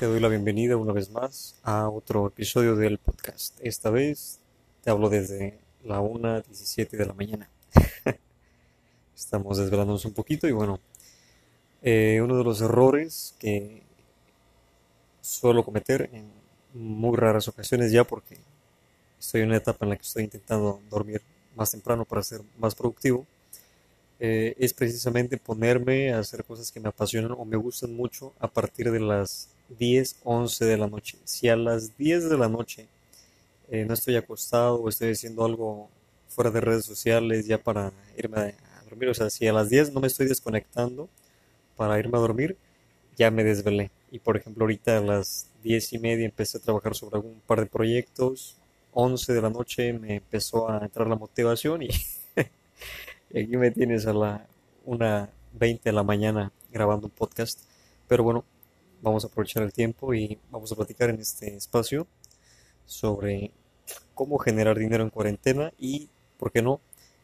Te doy la bienvenida una vez más a otro episodio del podcast. Esta vez te hablo desde la 1.17 de la mañana. Estamos desvelándonos un poquito y bueno, eh, uno de los errores que suelo cometer en muy raras ocasiones ya porque estoy en una etapa en la que estoy intentando dormir más temprano para ser más productivo eh, es precisamente ponerme a hacer cosas que me apasionan o me gustan mucho a partir de las 10, 11 de la noche. Si a las 10 de la noche eh, no estoy acostado o estoy haciendo algo fuera de redes sociales ya para irme a dormir, o sea, si a las 10 no me estoy desconectando para irme a dormir, ya me desvelé. Y por ejemplo, ahorita a las 10 y media empecé a trabajar sobre algún par de proyectos. 11 de la noche me empezó a entrar la motivación y aquí me tienes a la 1.20 de la mañana grabando un podcast. Pero bueno, vamos a aprovechar el tiempo y vamos a platicar en este espacio sobre cómo generar dinero en cuarentena y, ¿por qué no?,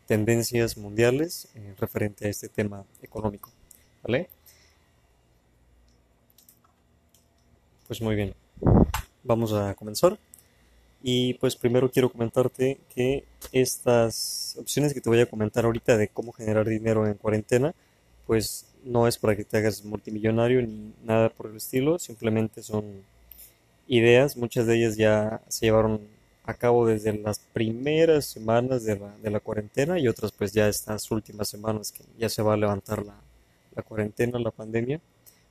tendencias mundiales eh, referente a este tema económico. ¿Vale? Pues muy bien, vamos a comenzar. Y pues primero quiero comentarte que estas opciones que te voy a comentar ahorita de cómo generar dinero en cuarentena, pues no es para que te hagas multimillonario ni nada por el estilo, simplemente son ideas, muchas de ellas ya se llevaron a cabo desde las primeras semanas de la, de la cuarentena y otras pues ya estas últimas semanas que ya se va a levantar la, la cuarentena, la pandemia.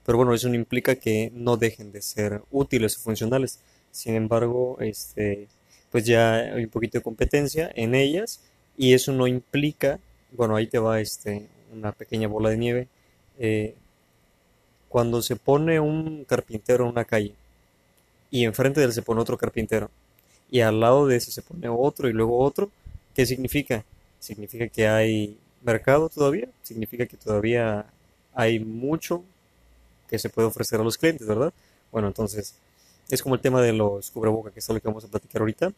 Pero bueno, eso no implica que no dejen de ser útiles o funcionales. Sin embargo, este, pues ya hay un poquito de competencia en ellas y eso no implica, bueno, ahí te va este, una pequeña bola de nieve. Eh, cuando se pone un carpintero en una calle y enfrente de él se pone otro carpintero y al lado de ese se pone otro y luego otro, ¿qué significa? Significa que hay mercado todavía, significa que todavía hay mucho que se puede ofrecer a los clientes, ¿verdad? Bueno, entonces es como el tema de los cubrebocas, que es lo que vamos a platicar ahorita.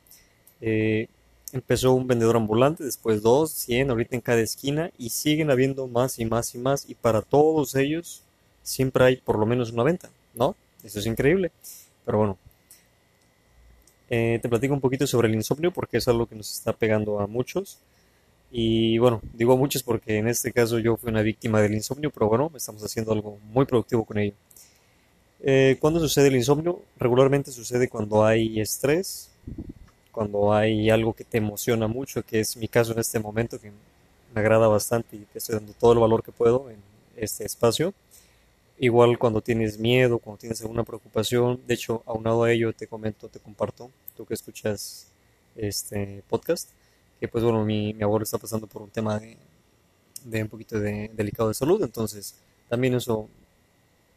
Eh, empezó un vendedor ambulante, después dos, cien, ahorita en cada esquina, y siguen habiendo más y más y más, y para todos ellos siempre hay por lo menos una venta, ¿no? Eso es increíble. Pero bueno, eh, te platico un poquito sobre el insomnio porque es algo que nos está pegando a muchos. Y bueno, digo a muchos porque en este caso yo fui una víctima del insomnio, pero bueno, estamos haciendo algo muy productivo con ello. Eh, ¿Cuándo sucede el insomnio? Regularmente sucede cuando hay estrés, cuando hay algo que te emociona mucho, que es mi caso en este momento, que me agrada bastante y te estoy dando todo el valor que puedo en este espacio. Igual cuando tienes miedo, cuando tienes alguna preocupación, de hecho, aunado a ello te comento, te comparto, tú que escuchas este podcast, que pues bueno, mi, mi abuelo está pasando por un tema de, de un poquito de, delicado de salud, entonces también eso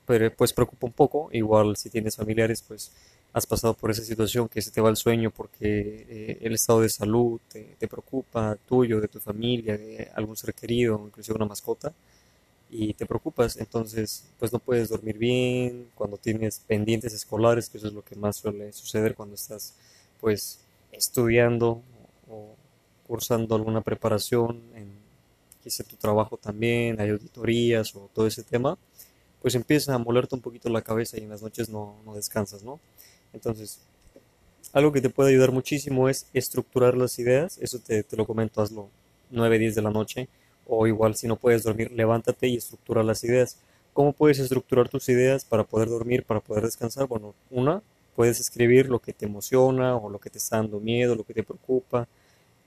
pero pues preocupa un poco. Igual si tienes familiares, pues has pasado por esa situación que se te va el sueño porque eh, el estado de salud te, preocupa, tuyo, de tu familia, de algún ser querido, inclusive una mascota, y te preocupas. Entonces, pues no puedes dormir bien cuando tienes pendientes escolares, que eso es lo que más suele suceder cuando estás, pues, estudiando o cursando alguna preparación en quizá tu trabajo también, hay auditorías o todo ese tema pues empieza a molerte un poquito la cabeza y en las noches no, descansas, ¿no? Entonces, algo que te puede ayudar muchísimo es estructurar las ideas, eso te, lo comento, hazlo 9, 10 de la noche, o igual si no puedes dormir, levántate y estructura las ideas. ¿Cómo puedes estructurar tus ideas para poder dormir, para poder descansar? Bueno, una, puedes escribir lo que te emociona o lo que te está dando miedo, lo que te preocupa,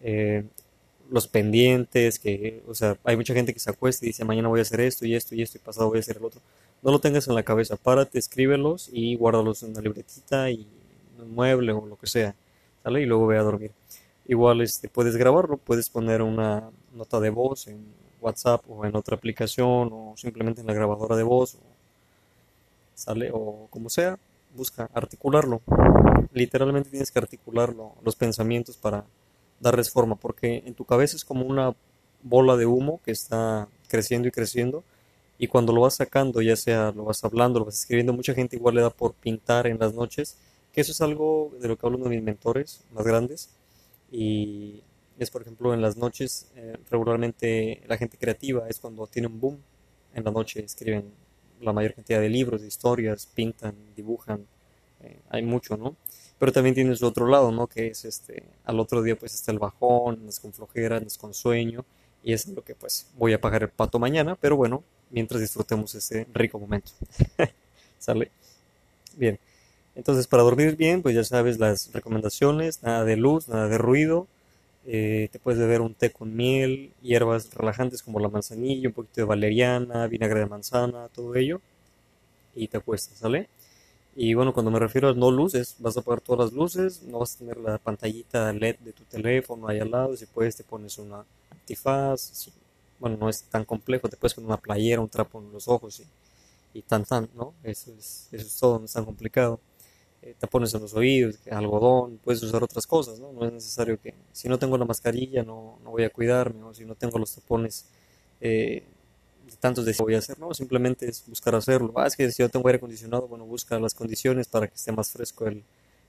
eh, los pendientes, que, o sea, hay mucha gente que se acuesta y dice, mañana voy a hacer esto y esto y esto y pasado voy a hacer el otro. No lo tengas en la cabeza, párate, escríbelos y guárdalos en una libretita y en un mueble o lo que sea, ¿sale? Y luego ve a dormir. Igual este, puedes grabarlo, puedes poner una nota de voz en WhatsApp o en otra aplicación o simplemente en la grabadora de voz, ¿sale? O como sea, busca articularlo. Literalmente tienes que articularlo, los pensamientos para darles forma, porque en tu cabeza es como una bola de humo que está creciendo y creciendo, y cuando lo vas sacando, ya sea lo vas hablando, lo vas escribiendo, mucha gente igual le da por pintar en las noches, que eso es algo de lo que hablo de mis mentores más grandes, y es por ejemplo en las noches, eh, regularmente la gente creativa es cuando tiene un boom, en la noche escriben la mayor cantidad de libros, de historias, pintan, dibujan, eh, hay mucho, ¿no? Pero también tiene su otro lado, ¿no? Que es este, al otro día pues está el bajón, andas con flojera, andas con sueño, y es lo que pues voy a pagar el pato mañana, pero bueno, mientras disfrutemos ese rico momento. ¿Sale? Bien. Entonces, para dormir bien, pues ya sabes las recomendaciones, nada de luz, nada de ruido, eh, te puedes beber un té con miel, hierbas relajantes como la manzanilla, un poquito de valeriana, vinagre de manzana, todo ello, y te acuestas, ¿sale? Y bueno, cuando me refiero a no luces, vas a apagar todas las luces, no vas a tener la pantallita LED de tu teléfono ahí al lado, si puedes te pones una antifaz, bueno, no es tan complejo, te puedes poner una playera, un trapo en los ojos y, y tan tan, ¿no? Eso es, eso es todo, no es tan complicado. Eh, tapones en los oídos, algodón, puedes usar otras cosas, ¿no? No es necesario que, si no tengo la mascarilla, no, no voy a cuidarme, o si no tengo los tapones, eh, tantos de voy a hacer, no, simplemente es buscar hacerlo. Ah, es que si yo tengo aire acondicionado, bueno, busca las condiciones para que esté más fresco el,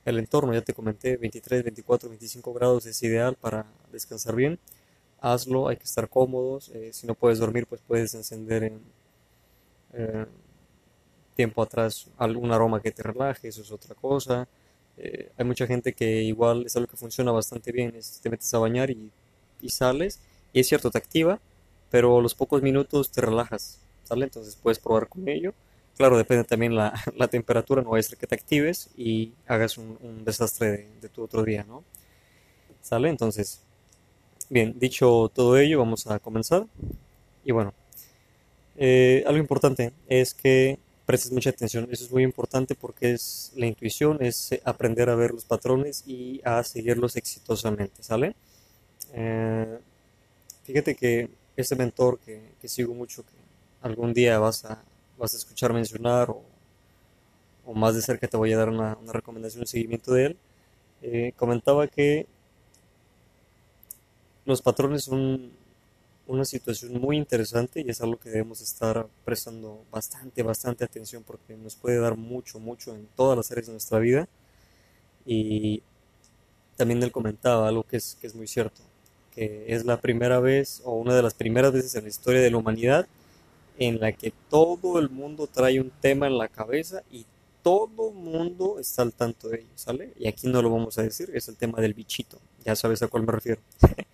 el entorno. Ya te comenté, 23, 24, 25 grados es ideal para descansar bien. Hazlo, hay que estar cómodos. Eh, si no puedes dormir, pues puedes encender en, eh, tiempo atrás algún aroma que te relaje, eso es otra cosa. Eh, hay mucha gente que igual es algo que funciona bastante bien, es, te metes a bañar y, sales, y es cierto, te activa, pero a los pocos minutos te relajas, ¿sale? Entonces puedes probar con ello. Claro, depende también la, la temperatura, no va a ser que te actives y hagas un, un desastre de, de, tu otro día, ¿no? ¿Sale? Entonces, bien, dicho todo ello, vamos a comenzar. Y bueno, eh, algo importante es que prestes mucha atención. Eso es muy importante porque es la intuición, es eh, aprender a ver los patrones y a seguirlos exitosamente, ¿sale? Eh, fíjate que este mentor que, que, sigo mucho, que algún día vas a, vas a escuchar mencionar o, o más de cerca te voy a dar una, una recomendación, un seguimiento de él, comentaba que los patrones son una situación muy interesante y es algo que debemos estar prestando bastante, bastante atención porque nos puede dar mucho, mucho en todas las áreas de nuestra vida. Y también él comentaba algo que es, que es muy cierto, que es la primera vez o una de las primeras veces en la historia de la humanidad en la que todo el mundo trae un tema en la cabeza y todo el mundo está al tanto de ello, ¿sale? Y aquí no lo vamos a decir, es el tema del bichito, ya sabes a cuál me refiero.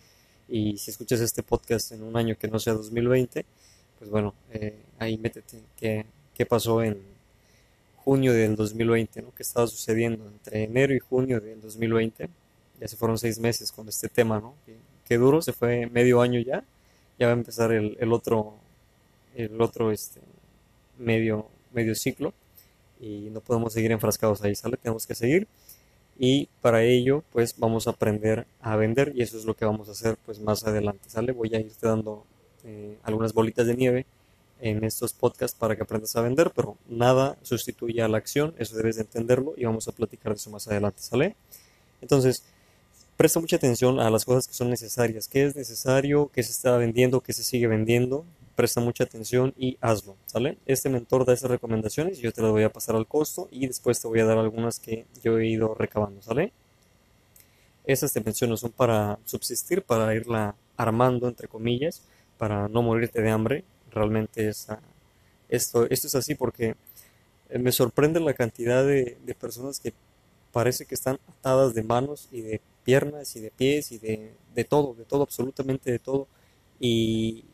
Y si escuchas este podcast en un año que no sea 2020, pues bueno, eh, ahí métete qué, qué pasó en junio del 2020, ¿no? ¿Qué estaba sucediendo entre enero y junio del 2020? Ya se fueron seis meses con este tema, ¿no? Qué, duro, se fue medio año ya. Ya va a empezar el, el otro, el otro este, medio, medio ciclo y no podemos seguir enfrascados ahí, ¿sale? Tenemos que seguir y para ello pues vamos a aprender a vender y eso es lo que vamos a hacer pues más adelante, ¿sale? Voy a irte dando eh, algunas bolitas de nieve en estos podcasts para que aprendas a vender, pero nada sustituye a la acción, eso debes de entenderlo y vamos a platicar de eso más adelante, ¿sale? Entonces, presta mucha atención a las cosas que son necesarias, qué es necesario, qué se está vendiendo, qué se sigue vendiendo, presta mucha atención y hazlo, ¿sale? Este mentor da esas recomendaciones yo te las voy a pasar al costo y después te voy a dar algunas que yo he ido recabando, ¿sale? Esas te menciono son para subsistir, para irla armando, entre comillas, para no morirte de hambre. Realmente es, esto, esto es así porque eh, me sorprende la cantidad de, de personas que parece que están atadas de manos y de piernas y de pies y de, de todo, de todo, absolutamente de todo. Y,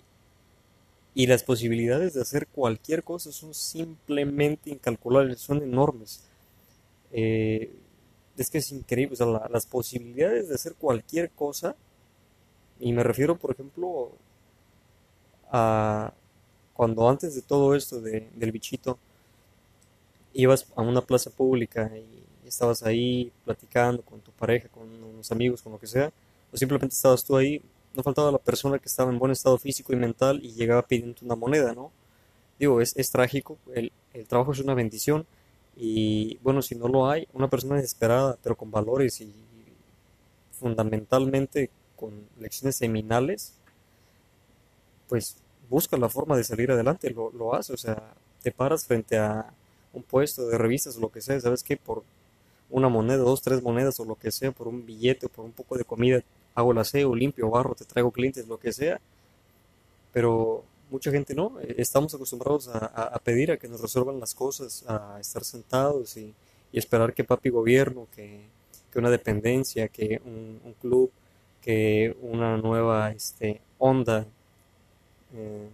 y las posibilidades de hacer cualquier cosa son simplemente incalculables, son enormes. Eh, es que es increíble, o sea, las posibilidades de hacer cualquier cosa, y me refiero, por ejemplo, a cuando antes de todo esto de, del bichito, ibas a una plaza pública y estabas ahí platicando con tu pareja, con unos amigos, con lo que sea, o simplemente estabas tú ahí no faltaba la persona que estaba en buen estado físico y mental y llegaba pidiendo una moneda, ¿no? Digo, es, es trágico, el, el, trabajo es una bendición y bueno, si no lo hay, una persona desesperada, pero con valores y fundamentalmente con lecciones seminales, pues busca la forma de salir adelante, lo, lo hace, o sea, te paras frente a un puesto de revistas o lo que sea, ¿sabes qué? Por una moneda, dos, tres monedas o lo que sea, por un billete o por un poco de comida, hago el aseo, limpio, barro, te traigo clientes, lo que sea. Pero mucha gente no. Eh, estamos acostumbrados a, pedir a que nos resuelvan las cosas, a estar sentados y, esperar que papi gobierno, que, una dependencia, que un, club, que una nueva este, onda, eh,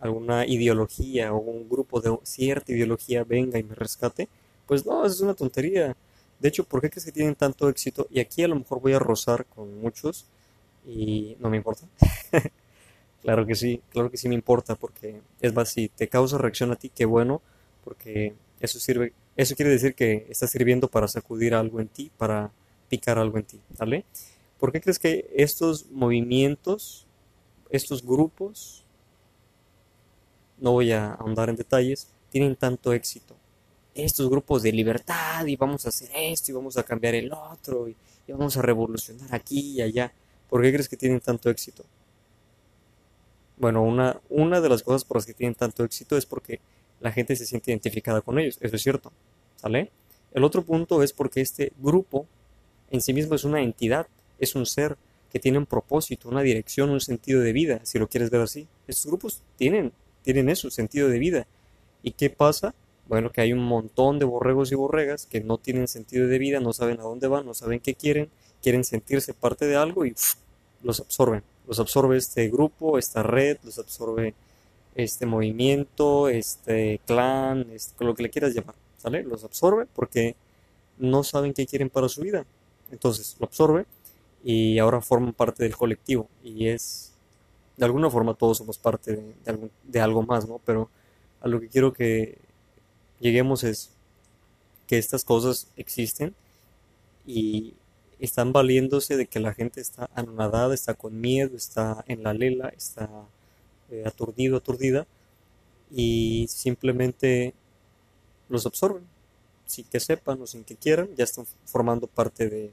alguna ideología o un grupo de cierta ideología venga y me rescate. Pues no, es una tontería. De hecho, ¿por qué crees que tienen tanto éxito? Y aquí a lo mejor voy a rozar con muchos y no me importa. claro que sí, claro que sí me importa porque es más, si te causa reacción a ti, qué bueno, porque eso sirve, eso quiere decir que está sirviendo para sacudir algo en ti, para picar algo en ti, ¿vale? ¿Por qué crees que estos movimientos, estos grupos, no voy a ahondar en detalles, tienen tanto éxito? Estos grupos de libertad y vamos a hacer esto y vamos a cambiar el otro y, vamos a revolucionar aquí y allá. ¿Por qué crees que tienen tanto éxito? Bueno, una, una de las cosas por las que tienen tanto éxito es porque la gente se siente identificada con ellos, eso es cierto, ¿sale? El otro punto es porque este grupo en sí mismo es una entidad, es un ser que tiene un propósito, una dirección, un sentido de vida, si lo quieres ver así. Estos grupos tienen, tienen eso, sentido de vida. ¿Y qué pasa? Bueno, que hay un montón de borregos y borregas que no tienen sentido de vida, no saben a dónde van, no saben qué quieren, quieren sentirse parte de algo y los absorben. Los absorbe este grupo, esta red, los absorbe este movimiento, este clan, este, lo que le quieras llamar, ¿sale? Los absorbe porque no saben qué quieren para su vida. Entonces lo absorbe y ahora forman parte del colectivo y es, de alguna forma todos somos parte de, de algo más, ¿no? Pero a lo que quiero que lleguemos es que estas cosas existen y están valiéndose de que la gente está anonadada, está con miedo, está en la lela, está eh, aturdido, aturdida, y simplemente los absorben, sin que sepan o sin que quieran, ya están formando parte de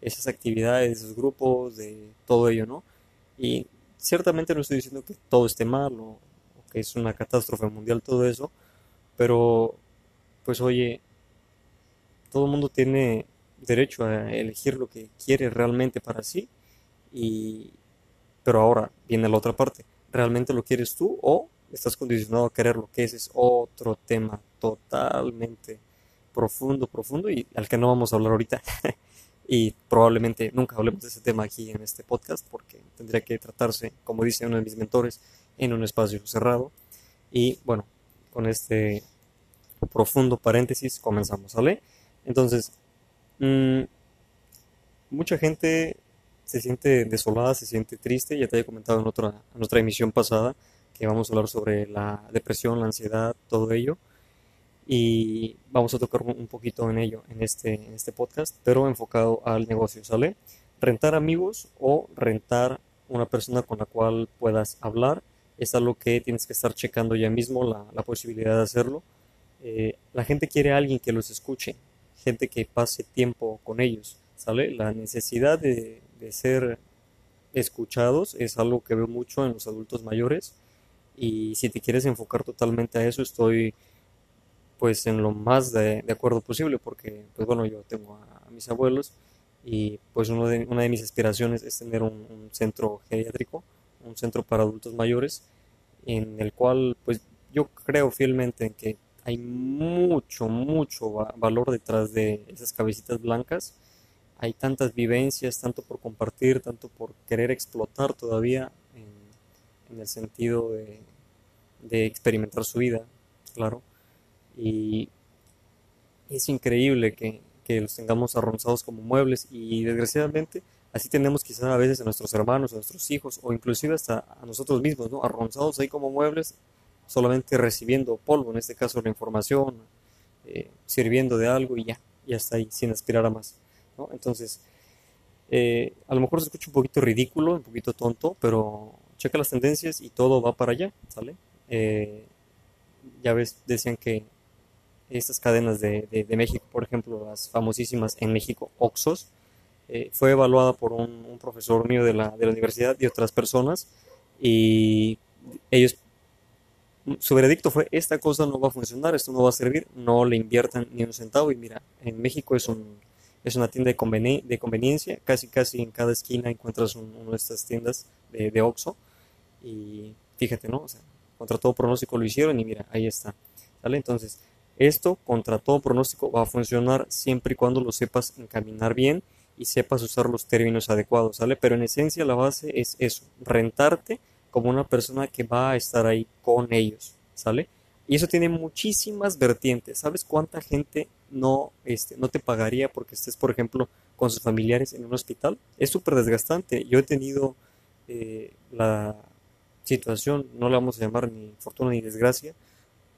esas actividades, de esos grupos, de todo ello, ¿no? Y ciertamente no estoy diciendo que todo esté mal o, o que es una catástrofe mundial todo eso, pero pues oye, todo el mundo tiene derecho a elegir lo que quiere realmente para sí. Y, pero ahora viene la otra parte. ¿Realmente lo quieres tú o estás condicionado a querer lo que es? Es otro tema totalmente profundo, profundo y al que no vamos a hablar ahorita. y probablemente nunca hablemos de ese tema aquí en este podcast porque tendría que tratarse, como dice uno de mis mentores, en un espacio cerrado. Y bueno, con este profundo paréntesis comenzamos, ¿vale? Entonces, Mm, mucha gente se siente desolada, se siente triste. Ya te había comentado en otra, en otra emisión pasada que vamos a hablar sobre la depresión, la ansiedad, todo ello. Y vamos a tocar un poquito en ello en este, en este podcast, pero enfocado al negocio, ¿sale? Rentar amigos o rentar una persona con la cual puedas hablar es algo que tienes que estar checando ya mismo la posibilidad de hacerlo. Eh, la gente quiere a alguien que los escuche, gente que pase tiempo con ellos. La necesidad de, ser escuchados es algo que veo mucho en los adultos mayores y si te quieres enfocar totalmente a eso estoy pues en lo más de, acuerdo posible porque pues bueno yo tengo a, mis abuelos y pues uno de, una de mis aspiraciones es tener un, un, centro geriátrico un centro para adultos mayores en el cual pues yo creo fielmente en que hay mucho, mucho valor detrás de esas cabecitas blancas. Hay tantas vivencias, tanto por compartir, tanto por querer explotar todavía en, el sentido de, experimentar su vida, claro. Y es increíble que, los tengamos arronzados como muebles y desgraciadamente así tenemos quizás a veces a nuestros hermanos, a nuestros hijos o inclusive hasta a nosotros mismos, ¿no? Arronzados ahí como muebles solamente recibiendo polvo, en este caso la información, eh, sirviendo de algo y ya, ya está ahí, sin aspirar a más. ¿no? Entonces, eh, a lo mejor se escucha un poquito ridículo, un poquito tonto, pero checa las tendencias y todo va para allá, ¿sale? Eh, ya ves, decían que estas cadenas de, de, México, por ejemplo, las famosísimas en México, Oxos, fue evaluada por un, un, profesor mío de la, de la universidad y otras personas y ellos su veredicto fue, esta cosa no va a funcionar, esto no va a servir, no le inviertan ni un centavo. Y mira, en México es, un, es una tienda de, conveniencia, casi casi en cada esquina encuentras una de estas tiendas de, de Oxxo. Y fíjate, ¿no? O sea, contra todo pronóstico lo hicieron y mira, ahí está. ¿Sale? Entonces, esto contra todo pronóstico va a funcionar siempre y cuando lo sepas encaminar bien y sepas usar los términos adecuados, ¿sale? Pero en esencia la base es eso, rentarte como una persona que va a estar ahí con ellos, ¿sale? Y eso tiene muchísimas vertientes. ¿Sabes cuánta gente no, este, no te pagaría porque estés, por ejemplo, con sus familiares en un hospital? Es súper desgastante. Yo he tenido eh, la situación, no la vamos a llamar ni fortuna ni desgracia,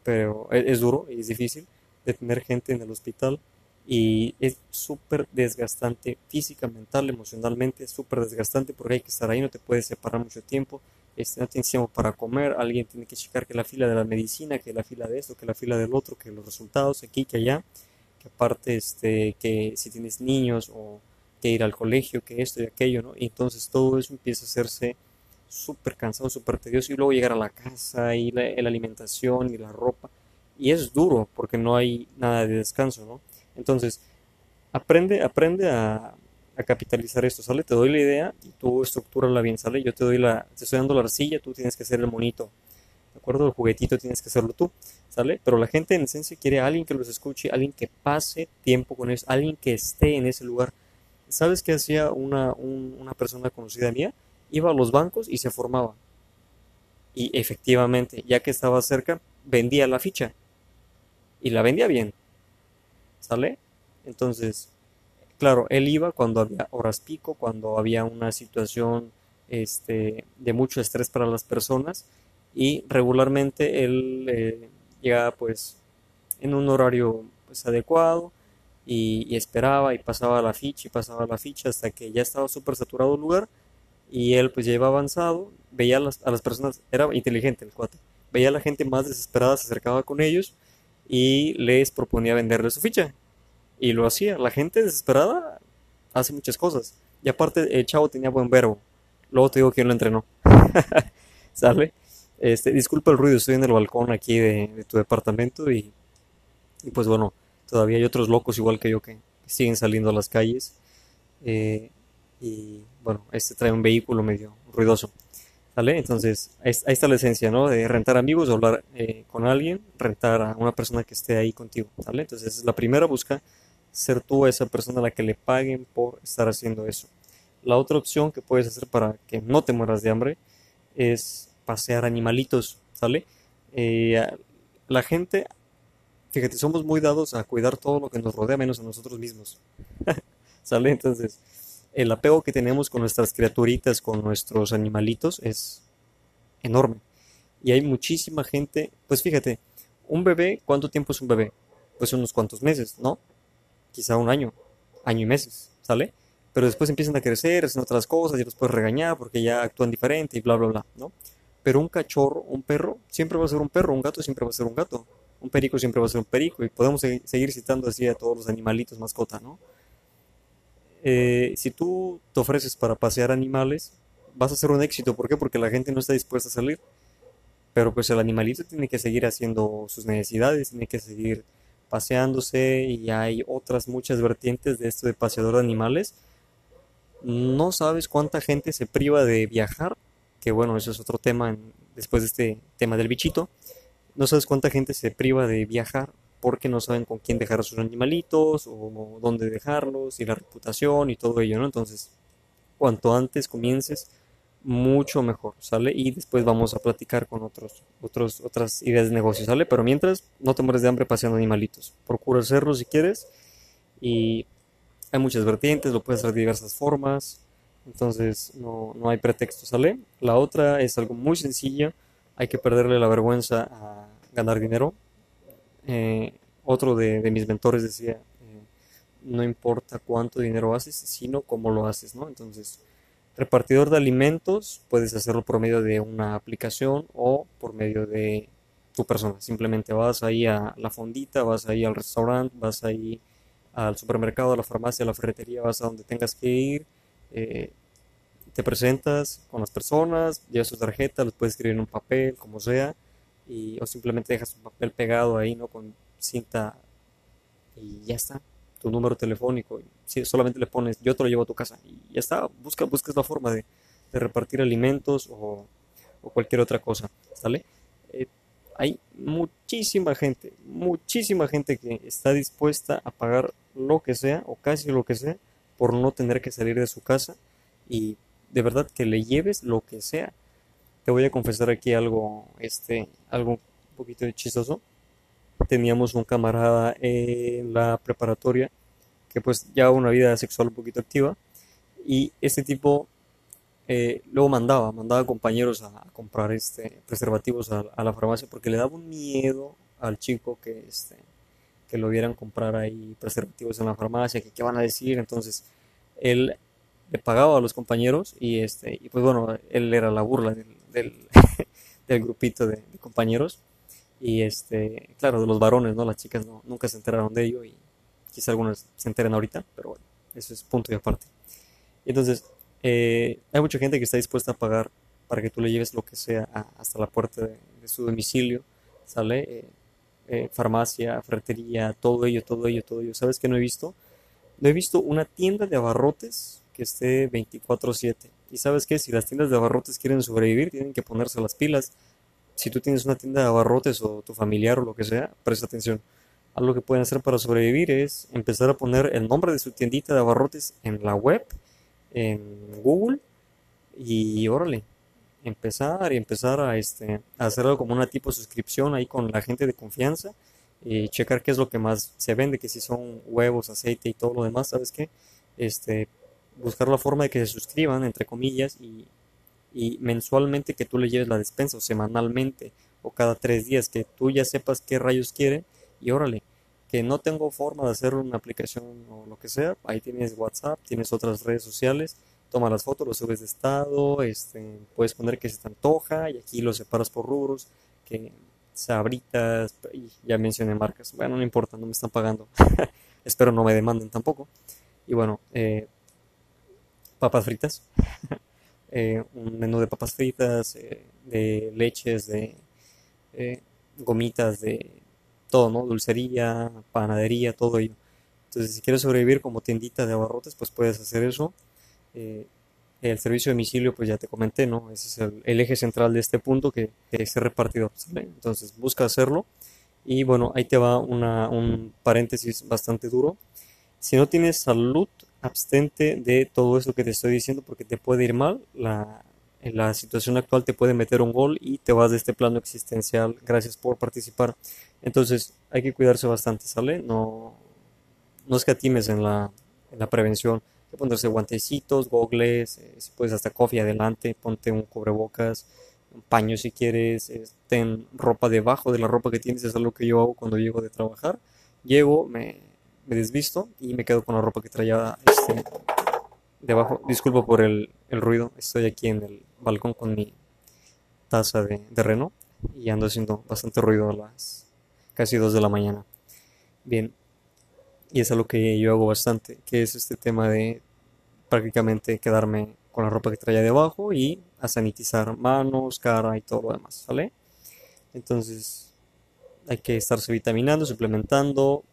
pero es, es duro y es difícil de tener gente en el hospital y es súper desgastante física, mental, emocionalmente, es súper desgastante porque hay que estar ahí, no te puedes separar mucho tiempo, este, no tienes tiempo para comer, alguien tiene que checar que la fila de la medicina, que la fila de esto, que la fila del otro, que los resultados aquí, que allá, que aparte este, que si tienes niños o que ir al colegio, que esto y aquello, ¿no? Y entonces todo eso empieza a hacerse súper cansado, súper tedioso y luego llegar a la casa y la, la alimentación y la ropa y es duro porque no hay nada de descanso, ¿no? Entonces, aprende, aprende a, capitalizar esto, ¿sale? Te doy la idea y tú estructurala bien, ¿sale? Yo te doy la, te estoy dando la arcilla, tú tienes que hacer el monito, ¿de acuerdo? El juguetito tienes que hacerlo tú, ¿sale? Pero la gente en esencia quiere a alguien que los escuche, alguien que pase tiempo con ellos, alguien que esté en ese lugar. ¿Sabes qué hacía una, una persona conocida mía? Iba a los bancos y se formaba. Y efectivamente, ya que estaba cerca, vendía la ficha. Y la vendía bien. ¿Sale? Entonces, claro, él iba cuando había horas pico, cuando había una situación este, de mucho estrés para las personas y regularmente él eh, llegaba pues en un horario pues adecuado y, esperaba y pasaba la ficha y pasaba la ficha hasta que ya estaba súper saturado el lugar y él pues ya iba avanzado, veía a las, a las personas, era inteligente el cuate, veía a la gente más desesperada, se acercaba con ellos y les proponía venderle su ficha. Y lo hacía. La gente desesperada hace muchas cosas. Y aparte, el chavo tenía buen verbo. Luego te digo quién lo entrenó. ¿Sale? Este, disculpa el ruido, estoy en el balcón aquí de, tu departamento y, y, pues bueno, todavía hay otros locos igual que yo que siguen saliendo a las calles. Eh, y bueno, este trae un vehículo medio ruidoso. ¿Vale? Entonces, ahí, está la esencia, ¿no? De rentar amigos, hablar eh, con alguien, rentar a una persona que esté ahí contigo, ¿vale? Entonces, la primera busca ser tú esa persona a la que le paguen por estar haciendo eso. La otra opción que puedes hacer para que no te mueras de hambre es pasear animalitos, ¿sale? Eh, la gente, fíjate, somos muy dados a cuidar todo lo que nos rodea menos a nosotros mismos, ¿sale? Entonces, el apego que tenemos con nuestras criaturitas, con nuestros animalitos, es enorme. Y hay muchísima gente, pues fíjate, un bebé, ¿cuánto tiempo es un bebé? Pues unos cuantos meses, ¿no? Quizá un año, año y meses, ¿sale? Pero después empiezan a crecer, hacen otras cosas y los puedes regañar porque ya actúan diferente y bla, bla, bla, ¿no? Pero un cachorro, un perro, siempre va a ser un perro, un gato siempre va a ser un gato, un perico siempre va a ser un perico y podemos seguir citando así a todos los animalitos mascota, ¿no? Eh, si tú te ofreces para pasear animales, vas a ser un éxito. ¿Por qué? Porque la gente no está dispuesta a salir. Pero pues el animalito tiene que seguir haciendo sus necesidades, tiene que seguir paseándose y hay otras muchas vertientes de esto de paseador de animales. No sabes cuánta gente se priva de viajar, que bueno, eso es otro tema después de este tema del bichito. No sabes cuánta gente se priva de viajar porque no saben con quién dejar a sus animalitos o dónde dejarlos y la reputación y todo ello, ¿no? Entonces, cuanto antes comiences, mucho mejor, ¿sale? Y después vamos a platicar con otros, otros, otras ideas de negocio, ¿sale? Pero mientras, no te mueres de hambre paseando animalitos. Procura hacerlo si quieres y hay muchas vertientes, lo puedes hacer de diversas formas, entonces no, no hay pretexto, ¿sale? La otra es algo muy sencillo, hay que perderle la vergüenza a ganar dinero, eh, otro de, mis mentores decía, eh, no importa cuánto dinero haces, sino cómo lo haces, ¿no? Entonces, repartidor de alimentos, puedes hacerlo por medio de una aplicación o por medio de tu persona. Simplemente vas ahí a la fondita, vas ahí al restaurante, vas ahí al supermercado, a la farmacia, a la ferretería, vas a donde tengas que ir, eh, te presentas con las personas, llevas tu tarjeta, los puedes escribir en un papel, como sea, y, o simplemente dejas un papel pegado ahí, ¿no? Con cinta y ya está, tu número telefónico. Si solamente le pones, yo te lo llevo a tu casa y ya está, busca, buscas la forma de, repartir alimentos o, cualquier otra cosa, ¿sale? hay muchísima gente, muchísima gente que está dispuesta a pagar lo que sea o casi lo que sea por no tener que salir de su casa y de verdad que le lleves lo que sea. Te voy a confesar aquí algo, este, algo un poquito chistoso. Teníamos un camarada en la preparatoria que pues ya una vida sexual un poquito activa y este tipo eh, luego mandaba, mandaba compañeros a, comprar este preservativos a, la farmacia porque le daba un miedo al chico que este que lo vieran comprar ahí preservativos en la farmacia, que qué van a decir, entonces él le pagaba a los compañeros y este y pues bueno, él era la burla del, grupito de, compañeros y este claro, de los varones, ¿no? Las chicas no, nunca se enteraron de ello y quizá algunas se enteren ahorita, pero bueno, eso es punto y aparte. Entonces, eh, hay mucha gente que está dispuesta a pagar para que tú le lleves lo que sea hasta la puerta de, su domicilio, ¿sale? Eh, eh, farmacia, ferretería, todo ello, todo ello, todo ello. ¿Sabes qué no he visto? No he visto una tienda de abarrotes que esté 24/7. Y sabes qué, si las tiendas de abarrotes quieren sobrevivir, tienen que ponerse las pilas. Si tú tienes una tienda de abarrotes o tu familiar o lo que sea, presta atención. Algo que pueden hacer para sobrevivir es empezar a poner el nombre de su tiendita de abarrotes en la web en Google y órale, empezar y empezar a, este, a hacerlo como una tipo de suscripción ahí con la gente de confianza y checar qué es lo que más se vende, que si son huevos, aceite y todo lo demás, ¿sabes qué? Este, buscar la forma de que se suscriban, entre comillas, y, y mensualmente que tú le lleves la despensa, o semanalmente, o cada tres días, que tú ya sepas qué rayos quiere, y órale, que no tengo forma de hacer una aplicación o lo que sea, ahí tienes WhatsApp, tienes otras redes sociales, toma las fotos, los subes de estado, este, puedes poner que se te antoja y aquí lo separas por rubros, que sabritas, y ya mencioné marcas, bueno, no importa, no me están pagando, espero no me demanden tampoco. Y bueno, eh, papas fritas, eh, un menú de papas fritas, eh, de leches, de gomitas, de todo, ¿no? Dulcería, panadería, todo ello. Entonces, si quieres sobrevivir como tiendita de abarrotes, pues puedes hacer eso. Eh, el servicio de domicilio, pues ya te comenté, ¿no? Ese es el, eje central de este punto que, es repartidor, Entonces, busca hacerlo. Y bueno, ahí te va una, un paréntesis bastante duro. Si no tienes salud, abstente de todo eso que te estoy diciendo porque te puede ir mal. La, la situación actual te puede meter un gol y te vas de este plano existencial. Gracias por participar. Entonces hay que cuidarse bastante, ¿sale? No, no escatimes en la, en la prevención. Hay que ponerse guantecitos, gogles, eh, si puedes hasta coffee adelante, ponte un cubrebocas, un paño si quieres, eh, ten ropa debajo de la ropa que tienes, es algo que yo hago cuando llego de trabajar. Llego, me, me desvisto y me quedo con la ropa que traía este, debajo. Disculpo por el, el ruido, estoy aquí en el balcón con mi taza de, de reno y ando haciendo bastante ruido a las casi 2 de la mañana. Bien, y es algo que yo hago bastante, que es este tema de prácticamente quedarme con la ropa que traía debajo y a sanitizar manos, cara y todo lo demás, ¿sale? Entonces hay que estarse vitaminando, suplementando,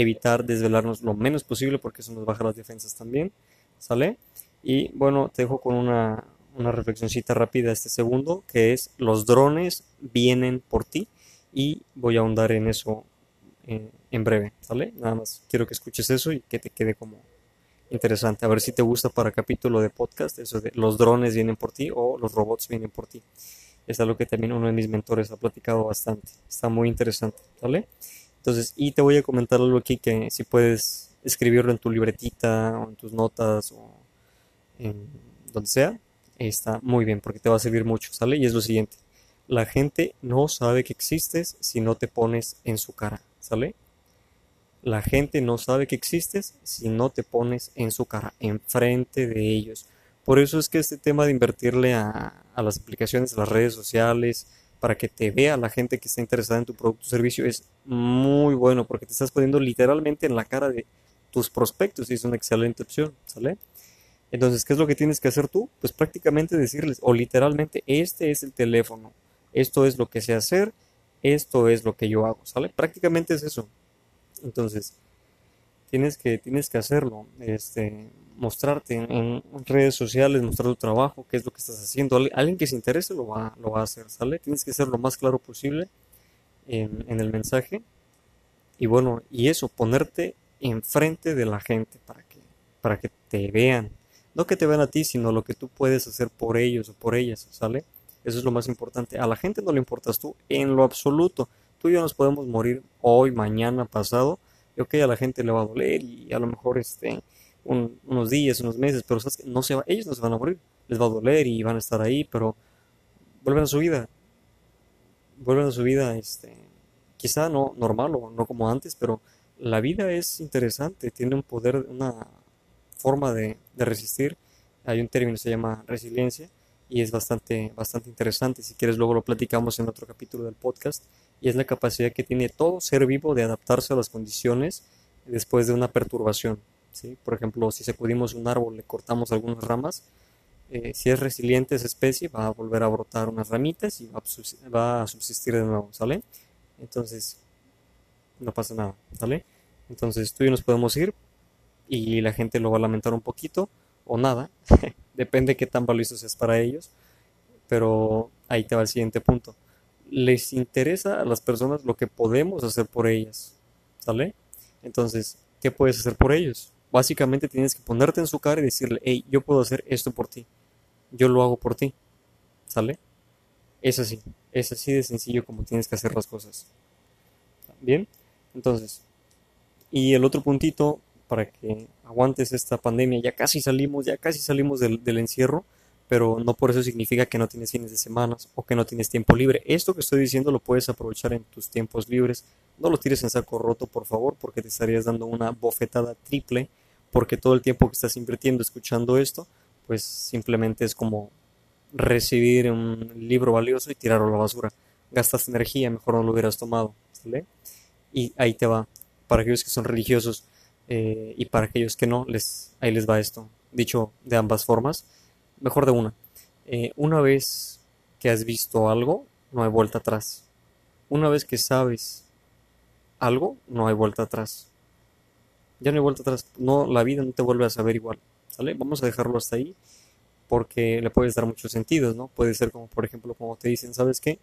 evitar desvelarnos lo menos posible porque eso nos baja las defensas también, ¿sale? Y bueno, te dejo con una, una reflexioncita rápida este segundo, que es los drones vienen por ti y voy a ahondar en eso eh, en breve, ¿sale? Nada más quiero que escuches eso y que te quede como interesante. A ver si te gusta para capítulo de podcast, eso de los drones vienen por ti o los robots vienen por ti. Es algo que también uno de mis mentores ha platicado bastante. Está muy interesante, ¿vale? Entonces, y te voy a comentar algo aquí que si puedes escribirlo en tu libretita o en tus notas o en donde sea, está muy bien porque te va a servir mucho, ¿sale? Y es lo siguiente, la gente no sabe que existes si no te pones en su cara, ¿sale? La gente no sabe que existes si no te pones en su cara, enfrente de ellos. Por eso es que este tema de invertirle a, a las aplicaciones, a las redes sociales, para que te vea la gente que está interesada en tu producto o servicio es muy bueno porque te estás poniendo literalmente en la cara de tus prospectos y es una excelente opción, ¿sale? Entonces, ¿qué es lo que tienes que hacer tú? Pues prácticamente decirles, o literalmente, este es el teléfono, esto es lo que sé hacer, esto es lo que yo hago, ¿sale? Prácticamente es eso. Entonces, tienes que, tienes que hacerlo, este, mostrarte en, redes sociales, mostrar tu trabajo, qué es lo que estás haciendo. Alguien que se interese lo va, lo va a hacer, ¿sale? Tienes que ser lo más claro posible en, en el mensaje. Y bueno, y eso, ponerte enfrente de la gente para que, para que te vean. No que te vean a ti, sino lo que tú puedes hacer por ellos o por ellas, ¿sale? Eso es lo más importante. A la gente no le importas tú en lo absoluto. Tú y yo nos podemos morir hoy, mañana, pasado. Y ok, a la gente le va a doler y a lo mejor este, unos días, unos meses, pero no se va, ellos no se van a morir. Les va a doler y van a estar ahí, pero vuelven a su vida. Vuelven a su vida, este, quizá no normal o no como antes, pero la vida es interesante, tiene un poder, una forma de, de resistir. Hay un término que se llama resiliencia y es bastante, bastante interesante. Si quieres, luego lo platicamos en otro capítulo del podcast. Y es la capacidad que tiene todo ser vivo de adaptarse a las condiciones después de una perturbación. Por ejemplo, si sacudimos un árbol, le cortamos algunas ramas, eh, si es resiliente esa especie, va a volver a brotar unas ramitas y va a, subsistir de nuevo, ¿sale? Entonces, no pasa nada, ¿sale? Entonces tú y yo nos podemos ir y la gente lo va a lamentar un poquito o nada, depende de qué tan valioso seas para ellos, pero ahí te va el siguiente punto. Les interesa a las personas lo que podemos hacer por ellas, ¿sale? Entonces, ¿qué puedes hacer por ellos? Básicamente tienes que ponerte en su cara y decirle, hey, yo puedo hacer esto por ti, yo lo hago por ti, ¿sale? Es así, es así de sencillo como tienes que hacer las cosas. Bien, entonces, y el otro puntito para que aguantes esta pandemia. Ya casi salimos, ya casi salimos del, encierro, pero no por eso significa que no tienes fines de semana o que no tienes tiempo libre. Esto que estoy diciendo lo puedes aprovechar en tus tiempos libres. No lo tires en saco roto, por favor, porque te estarías dando una bofetada triple, porque todo el tiempo que estás invirtiendo escuchando esto, pues simplemente es como recibir un libro valioso y tirarlo a la basura. Gastas energía, mejor no lo hubieras tomado. Y ahí te va. Para aquellos que son religiosos, eh, y para aquellos que no, les, ahí les va esto, dicho de ambas formas, mejor de una. Eh, una vez que has visto algo, no hay vuelta atrás. Una vez que sabes algo, no hay vuelta atrás. Ya no hay vuelta atrás. No, la vida no te vuelve a saber igual. ¿Sale? Vamos a dejarlo hasta ahí porque le puedes dar muchos sentidos, ¿no? Puede ser como, por ejemplo, como te dicen, ¿sabes qué?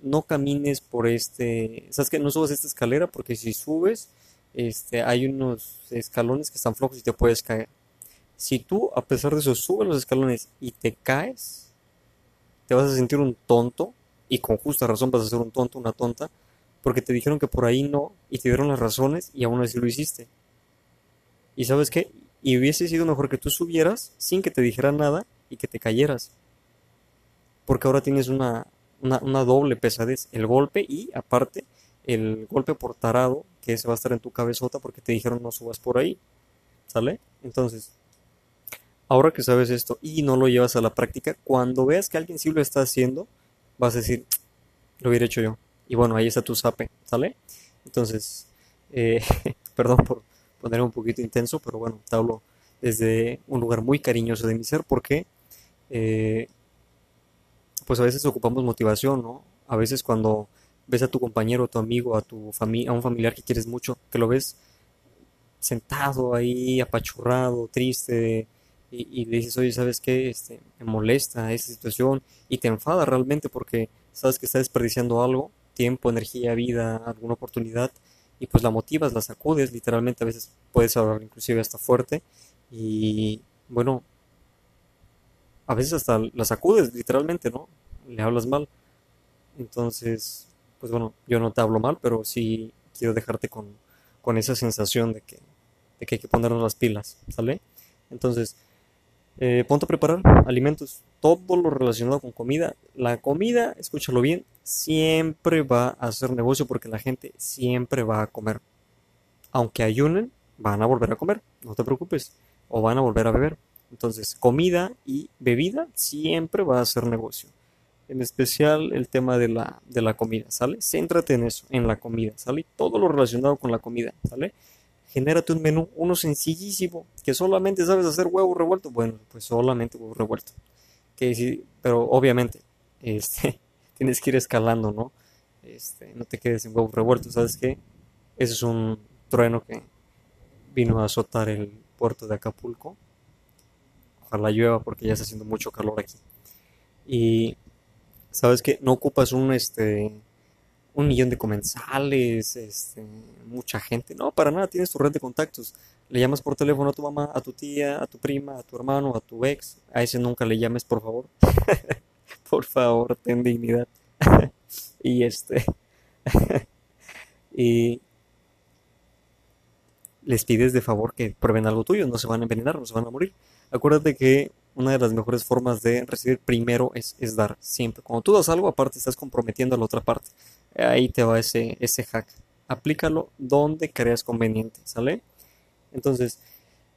No camines por este, ¿sabes qué? No subas esta escalera porque si subes, este, hay unos escalones que están flojos y te puedes caer. Si tú, a pesar de eso, subes los escalones y te caes, te vas a sentir un tonto, y con justa razón vas a ser un tonto, una tonta, porque te dijeron que por ahí no, y te dieron las razones, y aún así lo hiciste. ¿Y sabes qué? Y hubiese sido mejor que tú subieras sin que te dijeran nada y que te cayeras. Porque ahora tienes una, una, doble pesadez, el golpe y aparte el golpe por tarado que se va a estar en tu cabezota porque te dijeron no subas por ahí. ¿Sale? Entonces, ahora que sabes esto y no lo llevas a la práctica, cuando veas que alguien sí lo está haciendo, vas a decir, lo hubiera hecho yo. Y bueno, ahí está tu sape, ¿sale? Entonces, eh, perdón por ponerme un poquito intenso, pero bueno, te hablo desde un lugar muy cariñoso de mi ser porque, eh, pues a veces ocupamos motivación, ¿no? A veces cuando ves a tu compañero, a tu amigo, a, tu a un familiar que quieres mucho, que lo ves sentado ahí, apachurrado, triste, y, le dices, oye, ¿sabes qué? Este, me molesta esa situación y te enfada realmente porque sabes que está desperdiciando algo, tiempo, energía, vida, alguna oportunidad, y pues la motivas, la sacudes, literalmente a veces puedes hablar inclusive hasta fuerte, y bueno, a veces hasta la sacudes, literalmente, ¿no? Le hablas mal. Entonces, pues bueno, yo no te hablo mal, pero sí quiero dejarte con, esa sensación de que, de que hay que ponernos las pilas, ¿sale? Entonces, eh, ponte a preparar alimentos, todo lo relacionado con comida. La comida, escúchalo bien, siempre va a hacer negocio porque la gente siempre va a comer. Aunque ayunen, van a volver a comer, no te preocupes, o van a volver a beber. Entonces, comida y bebida siempre va a hacer negocio en especial el tema de la, de la comida, ¿sale? Céntrate en eso, en la comida, ¿sale? Todo lo relacionado con la comida, ¿sale? Genérate un menú, uno sencillísimo, que solamente sabes hacer huevo revuelto, bueno, pues solamente huevo revuelto. Que sí, pero obviamente, este, tienes que ir escalando, ¿no? Este, no te quedes en huevo revuelto, ¿sabes qué? Ese es un trueno que vino a azotar el puerto de Acapulco. Ojalá llueva porque ya está haciendo mucho calor aquí. Y sabes que no ocupas un este un millón de comensales, este, mucha gente. No, para nada, tienes tu red de contactos. Le llamas por teléfono a tu mamá, a tu tía, a tu prima, a tu hermano, a tu ex. A ese nunca le llames, por favor. por favor, ten dignidad. y este. y les pides de favor que prueben algo tuyo, no se van a envenenar, no se van a morir. Acuérdate que una de las mejores formas de recibir primero es, dar, siempre. Cuando tú das algo, aparte estás comprometiendo a la otra parte. Ahí te va ese, ese hack. Aplícalo donde creas conveniente, ¿sale? Entonces,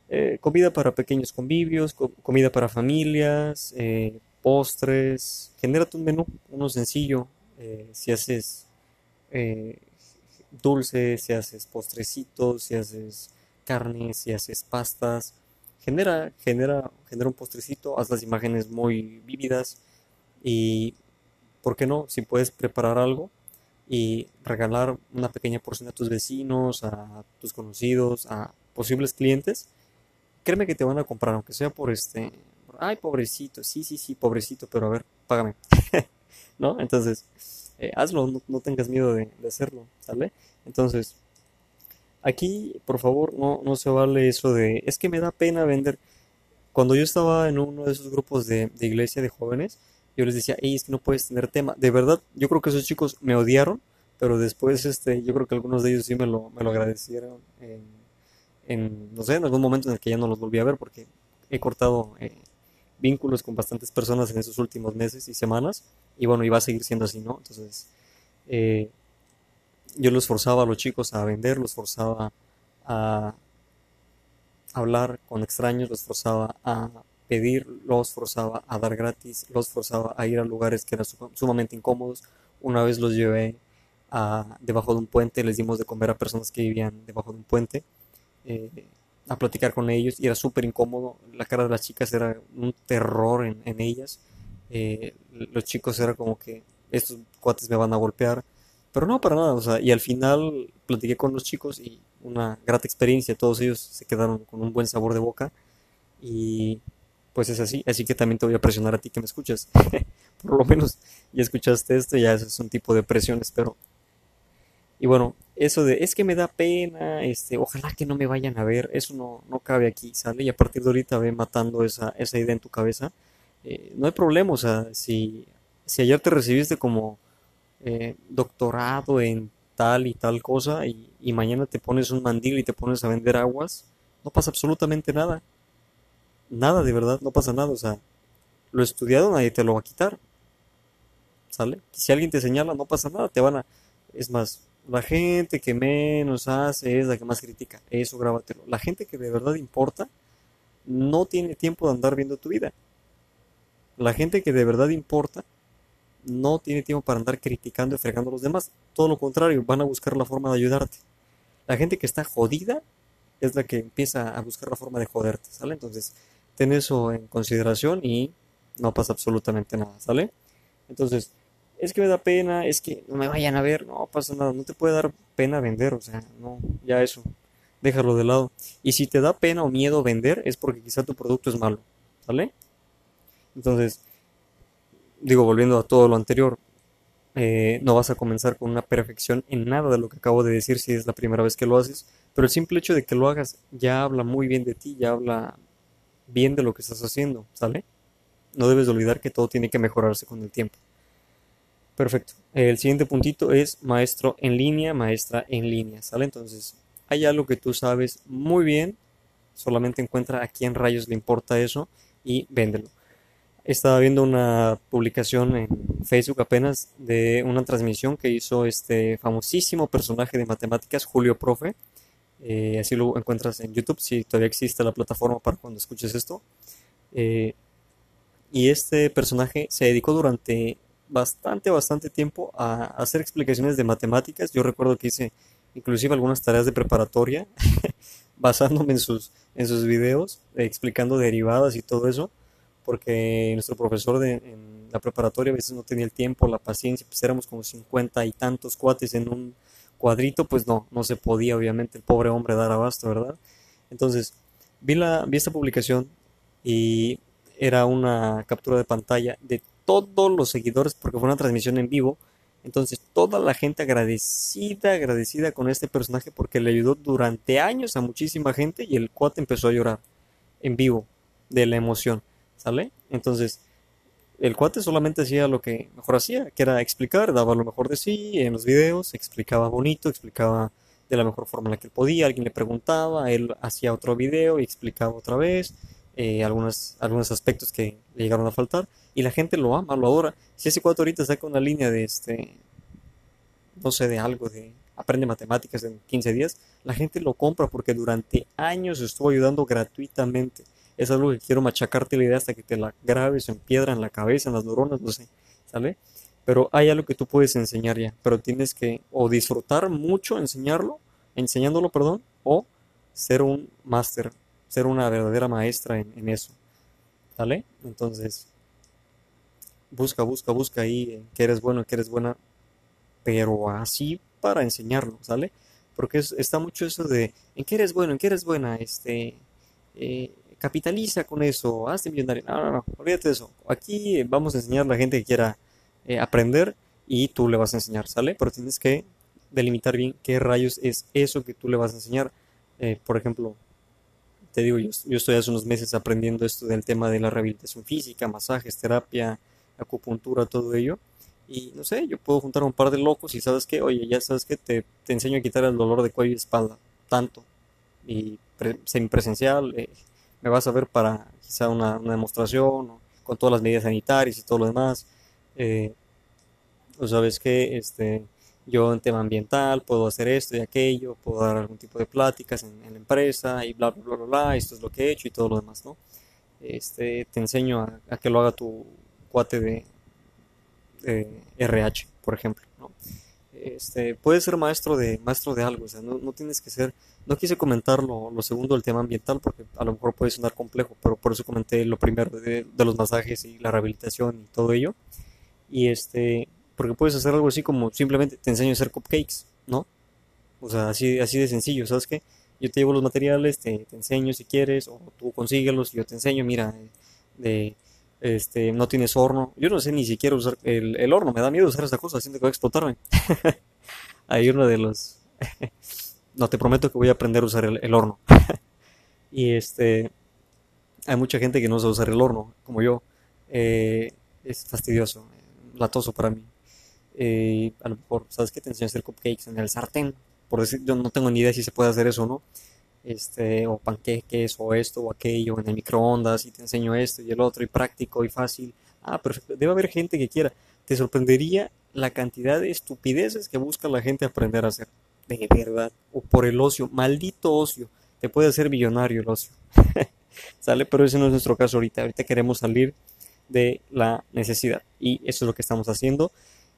eh, comida para pequeños convivios, comida para familias, eh, postres. Genérate un menú, uno sencillo. Eh, si haces dulces, si haces postrecitos, si haces carnes, si haces pastas genera, genera, genera un postrecito, haz las imágenes muy vívidas y, ¿por qué no? Si puedes preparar algo y regalar una pequeña porción a tus vecinos, a tus conocidos, a posibles clientes, créeme que te van a comprar, aunque sea por este, ay, pobrecito, sí, sí, sí, pobrecito, pero a ver, págame, ¿no? Entonces, eh, hazlo, no, tengas miedo de, de hacerlo, ¿sale? Entonces, Aquí, por favor, no, no se vale eso de, es que me da pena vender. Cuando yo estaba en uno de esos grupos de, iglesia de jóvenes, yo les decía, Ey, es que no puedes tener tema. De verdad, yo creo que esos chicos me odiaron, pero después, este, yo creo que algunos de ellos sí me lo, me lo agradecieron en, no sé, en algún momento en el que ya no los volví a ver, porque he cortado eh, vínculos con bastantes personas en esos últimos meses y semanas, y bueno, iba a seguir siendo así, ¿no? Entonces, eh, yo los forzaba a los chicos a vender, los forzaba a hablar con extraños, los forzaba a pedir, los forzaba a dar gratis, los forzaba a ir a lugares que eran sumamente incómodos. Una vez los llevé a, debajo de un puente, les dimos de comer a personas que vivían debajo de un puente, eh, a platicar con ellos y era súper incómodo. La cara de las chicas era un terror en, ellas. Eh, los chicos era como que estos cuates me van a golpear, pero no, para nada, o sea, y al final platiqué con los chicos y una grata experiencia, todos ellos se quedaron con un buen sabor de boca y pues es así, así que también te voy a presionar a ti que me escuchas. Por lo menos ya escuchaste esto, ya es un tipo de presión, espero. Y bueno, eso de es que me da pena, este, ojalá que no me vayan a ver, eso no, no cabe aquí, ¿sale? Y a partir de ahorita ve matando esa, esa idea en tu cabeza. Eh, no hay problema, o sea, si, si ayer te recibiste como eh, doctorado en tal y tal cosa y, mañana te pones un mandil y te pones a vender aguas, no pasa absolutamente nada. Nada, de verdad, no pasa nada. O sea, lo estudiado nadie te lo va a quitar. ¿Sale? Si alguien te señala, no pasa nada, te van a... Es más, la gente que menos hace es la que más critica. Eso grábatelo. La gente que de verdad importa no tiene tiempo de andar viendo tu vida. La gente que de verdad importa no tiene tiempo para andar criticando y fregando a los demás. Todo lo contrario, van a buscar la forma de ayudarte. La gente que está jodida es la que empieza a buscar la forma de joderte, ¿sale? Entonces, ten eso en consideración y no pasa absolutamente nada, ¿sale? Entonces, es que me da pena, es que no me vayan a ver, no pasa nada, no te puede dar pena vender, o sea, no, ya eso, déjalo de lado. Y si te da pena o miedo vender, es porque quizá tu producto es malo, ¿sale? Entonces, digo, volviendo a todo lo anterior, eh, no vas a comenzar con una perfección en nada de lo que acabo de decir si es la primera vez que lo haces, pero el simple hecho de que lo hagas ya habla muy bien de ti, ya habla bien de lo que estás haciendo, ¿sale? No debes olvidar que todo tiene que mejorarse con el tiempo. Perfecto. El siguiente puntito es maestro en línea, maestra en línea, ¿sale? Entonces, hay algo que tú sabes muy bien, solamente encuentra a quién rayos le importa eso y véndelo. Estaba viendo una publicación en Facebook apenas de una transmisión que hizo este famosísimo personaje de matemáticas, Julio Profe. Eh, así lo encuentras en YouTube, si todavía existe la plataforma para cuando escuches esto. Eh, y este personaje se dedicó durante bastante, bastante tiempo a hacer explicaciones de matemáticas. Yo recuerdo que hice inclusive algunas tareas de preparatoria basándome en sus, en sus videos, explicando derivadas y todo eso porque nuestro profesor de, en la preparatoria a veces no tenía el tiempo, la paciencia, pues éramos como cincuenta y tantos cuates en un cuadrito, pues no, no se podía obviamente el pobre hombre dar abasto, ¿verdad? Entonces, vi, la, vi esta publicación y era una captura de pantalla de todos los seguidores, porque fue una transmisión en vivo, Entonces, toda la gente agradecida, agradecida con este personaje porque le ayudó durante años a muchísima gente y el cuate empezó a llorar en vivo de la emoción, ¿sale? Entonces, el cuate solamente hacía lo que mejor hacía, que era explicar, daba lo mejor de sí en los videos, explicaba bonito, explicaba de la mejor forma en la que él podía, alguien le preguntaba, él hacía otro video y explicaba otra vez eh, algunos, algunos aspectos que le llegaron a faltar y la gente lo ama, lo adora. Si ese cuate ahorita saca una línea de este, no sé, de algo, de aprende matemáticas en 15 días, la gente lo compra porque durante años estuvo ayudando gratuitamente. Es algo que quiero machacarte la idea hasta que te la grabes en piedra, en la cabeza, en las neuronas, no sé, ¿sale? Pero hay algo que tú puedes enseñar ya, pero tienes que o disfrutar mucho enseñarlo, enseñándolo, perdón, o ser un máster, ser una verdadera maestra en, eso, ¿sale? Entonces, busca, busca, busca ahí que eres bueno, que eres buena, pero así para enseñarlo, ¿sale? Porque está mucho eso de, ¿en qué eres bueno? ¿En qué eres buena? Este, eh, capitaliza con eso, hazte millonario. No, no, no, olvídate de eso. Aquí vamos a enseñar a la gente que quiera eh, aprender y tú le vas a enseñar, ¿sale? Pero tienes que delimitar bien qué rayos es eso que tú le vas a enseñar. Eh, por ejemplo, te digo, yo, yo, estoy hace unos meses aprendiendo esto del tema de la rehabilitación física, masajes, terapia, acupuntura, todo ello. Y no sé, yo puedo juntar a un par de locos y sabes que, oye, ya sabes que te, te, enseño a quitar el dolor de cuello y espalda, tanto. Y semipresencial, eh, me vas a ver para quizá una, demostración, con todas las medidas sanitarias y todo lo demás. Eh, o sabes que este, yo en tema ambiental puedo hacer esto y aquello, puedo dar algún tipo de pláticas en, la empresa y bla, bla, bla, bla, esto es lo que he hecho y todo lo demás, ¿no? Este, te enseño a, que lo haga tu cuate de, RH, por ejemplo, ¿no? Este, puedes ser maestro de, maestro de algo, o sea, no, no tienes que ser, no quise comentar lo, segundo del tema ambiental porque a lo mejor puede sonar complejo, pero por eso comenté lo primero de, los masajes y la rehabilitación y todo ello. Y este, porque puedes hacer algo así como simplemente te enseño a hacer cupcakes, ¿no? O sea, así, así de sencillo, ¿sabes qué? Yo te llevo los materiales, te, enseño si quieres, o tú consíguelos y yo te enseño, mira, de, este, no tienes horno. Yo no sé ni siquiera usar el, horno, me da miedo usar esta cosa, siento que va a explotarme. Hay uno de los... no, te prometo que voy a aprender a usar el, horno. y este... Hay mucha gente que no sabe usar el horno, como yo. Eh, es fastidioso latoso para mí. Eh, a lo mejor, ¿sabes qué? Te enseño a hacer cupcakes en el sartén. Por decir, yo no tengo ni idea si se puede hacer eso o no. Este, o panqueques, o esto, o aquello, en el microondas, y te enseño esto y el otro, y práctico y fácil. Ah, perfecto. Debe haber gente que quiera. Te sorprendería la cantidad de estupideces que busca la gente aprender a hacer. De verdad. O por el ocio. Maldito ocio. Te puede hacer millonario el ocio. ¿Sale? Pero ese no es nuestro caso ahorita. Ahorita queremos salir de la necesidad. Y eso es lo que estamos haciendo.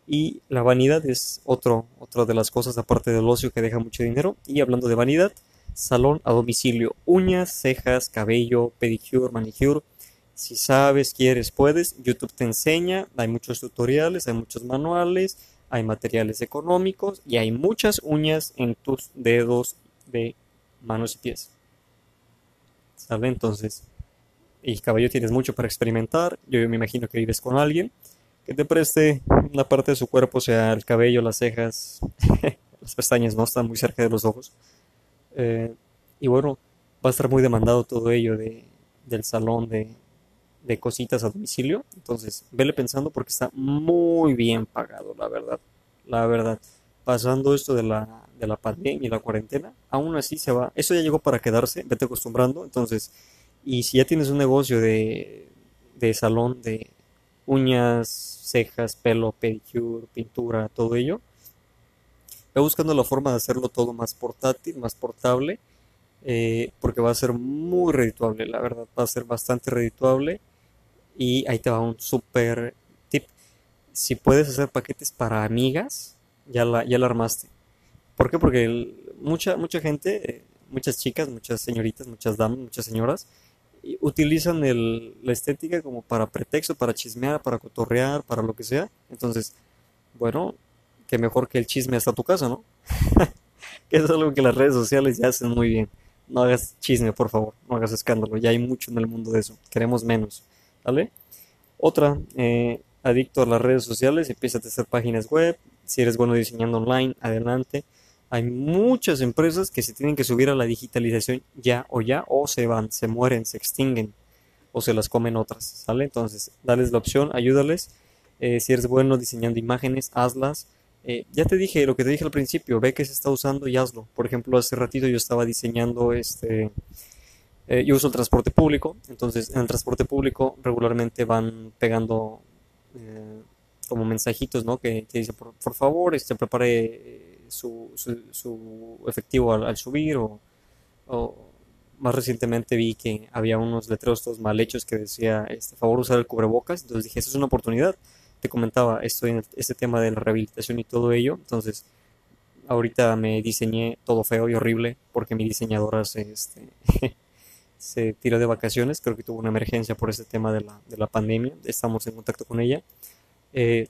Y la vanidad es otro, otra de las cosas aparte del ocio que deja mucho dinero. Y hablando de vanidad, salón a domicilio, uñas, cejas, cabello, pedicure, manicure. Si sabes, quieres, puedes. YouTube te enseña, hay muchos tutoriales, hay muchos manuales, hay materiales económicos y hay muchas uñas en tus dedos de manos y pies. ¿Sabe? Entonces, y cabello tienes mucho para experimentar. Yo, me imagino que vives con alguien que te preste una parte de su cuerpo, sea el cabello, las cejas, las pestañas, no están muy cerca de los ojos. Eh, y bueno, va a estar muy demandado todo ello de, del salón de, de cositas a domicilio. Entonces, vele pensando porque está muy bien pagado, la verdad. La verdad. Pasando esto de la, de la pandemia y la cuarentena, aún así se va. Eso ya llegó para quedarse, vete acostumbrando. Entonces, y si ya tienes un negocio de, de salón de uñas, cejas, pelo, pedicure, pintura, todo ello, buscando la forma de hacerlo todo más portátil, más portable, eh, porque va a ser muy redituable, la verdad, va a ser bastante redituable. Y ahí te va un super tip. Si puedes hacer paquetes para amigas, ya la, ya la armaste. ¿Por qué? Porque mucha, mucha gente, eh, muchas chicas, muchas señoritas, muchas damas, muchas señoras, utilizan el, la estética como para pretexto, para chismear, para cotorrear, para lo que sea. Entonces, bueno, que mejor que el chisme hasta tu casa, ¿no? que es algo que las redes sociales ya hacen muy bien. No hagas chisme, por favor, no hagas escándalo. Ya hay mucho en el mundo de eso. Queremos menos, ¿vale? Otra, eh, adicto a las redes sociales, empieza a hacer páginas web, Si eres bueno diseñando online, adelante. Hay muchas empresas que se tienen que subir a la digitalización ya o ya, o se van, se mueren, se extinguen, o se las comen otras, ¿sale? Entonces, dales la opción, ayúdales. Eh, si eres bueno diseñando imágenes, hazlas. Eh, ya te dije lo que te dije al principio, ve que se está usando y hazlo. Por ejemplo, hace ratito yo estaba diseñando este... Eh, yo uso el transporte público, entonces en el transporte público regularmente van pegando como mensajitos, ¿no? Que, que dice, por, favor, este, prepare su, su, efectivo al, subir o, más recientemente vi que había unos letreros todos mal hechos que decía, este, favor usar el cubrebocas, entonces dije, eso es una oportunidad te comentaba, estoy en este tema de la rehabilitación y todo ello, entonces ahorita me diseñé todo feo y horrible porque mi diseñadora se, este, se tiró de vacaciones, creo que tuvo una emergencia por ese tema de la, de la pandemia, estamos en contacto con ella. Eh,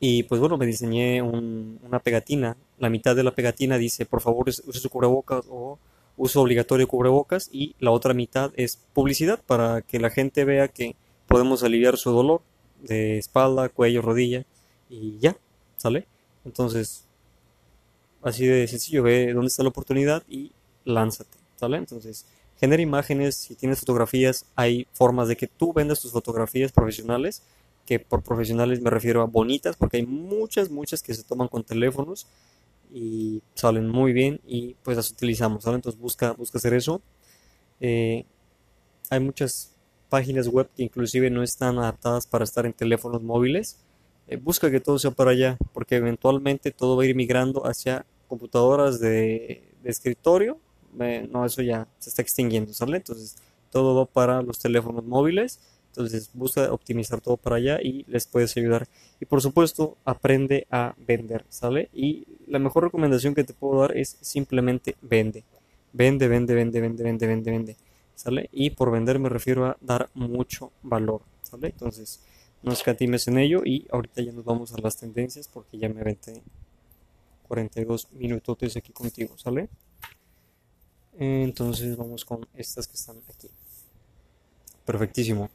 y pues bueno, me diseñé una pegatina, la mitad de la pegatina dice, por favor use su cubrebocas o uso obligatorio cubrebocas y la otra mitad es publicidad para que la gente vea que podemos aliviar su dolor de espalda, cuello, rodilla y ya, ¿sale? Entonces, así de sencillo, ve dónde está la oportunidad y lánzate, ¿sale? Entonces, genera imágenes, si tienes fotografías, hay formas de que tú vendas tus fotografías profesionales, que por profesionales me refiero a bonitas, porque hay muchas, muchas que se toman con teléfonos y salen muy bien y pues las utilizamos, ¿sale? Entonces busca, busca hacer eso. Eh, hay muchas páginas web que inclusive no están adaptadas para estar en teléfonos móviles, eh, busca que todo sea para allá, porque eventualmente todo va a ir migrando hacia computadoras de, escritorio. no, eso ya se está extinguiendo, ¿sale? Entonces, todo va para los teléfonos móviles. Entonces, busca optimizar todo para allá y les puedes ayudar. Y por supuesto, aprende a vender, ¿sale? Y la mejor recomendación que te puedo dar es simplemente vende. Vende, vende, vende, vende, vende, vende, vende. Y por vender me refiero a dar mucho valor, ¿sale? Entonces, no escatimes en ello y ahorita ya nos vamos a las tendencias porque ya me aventé 42 minutos aquí contigo, ¿sale? Entonces vamos con estas que están aquí. Perfectísimo.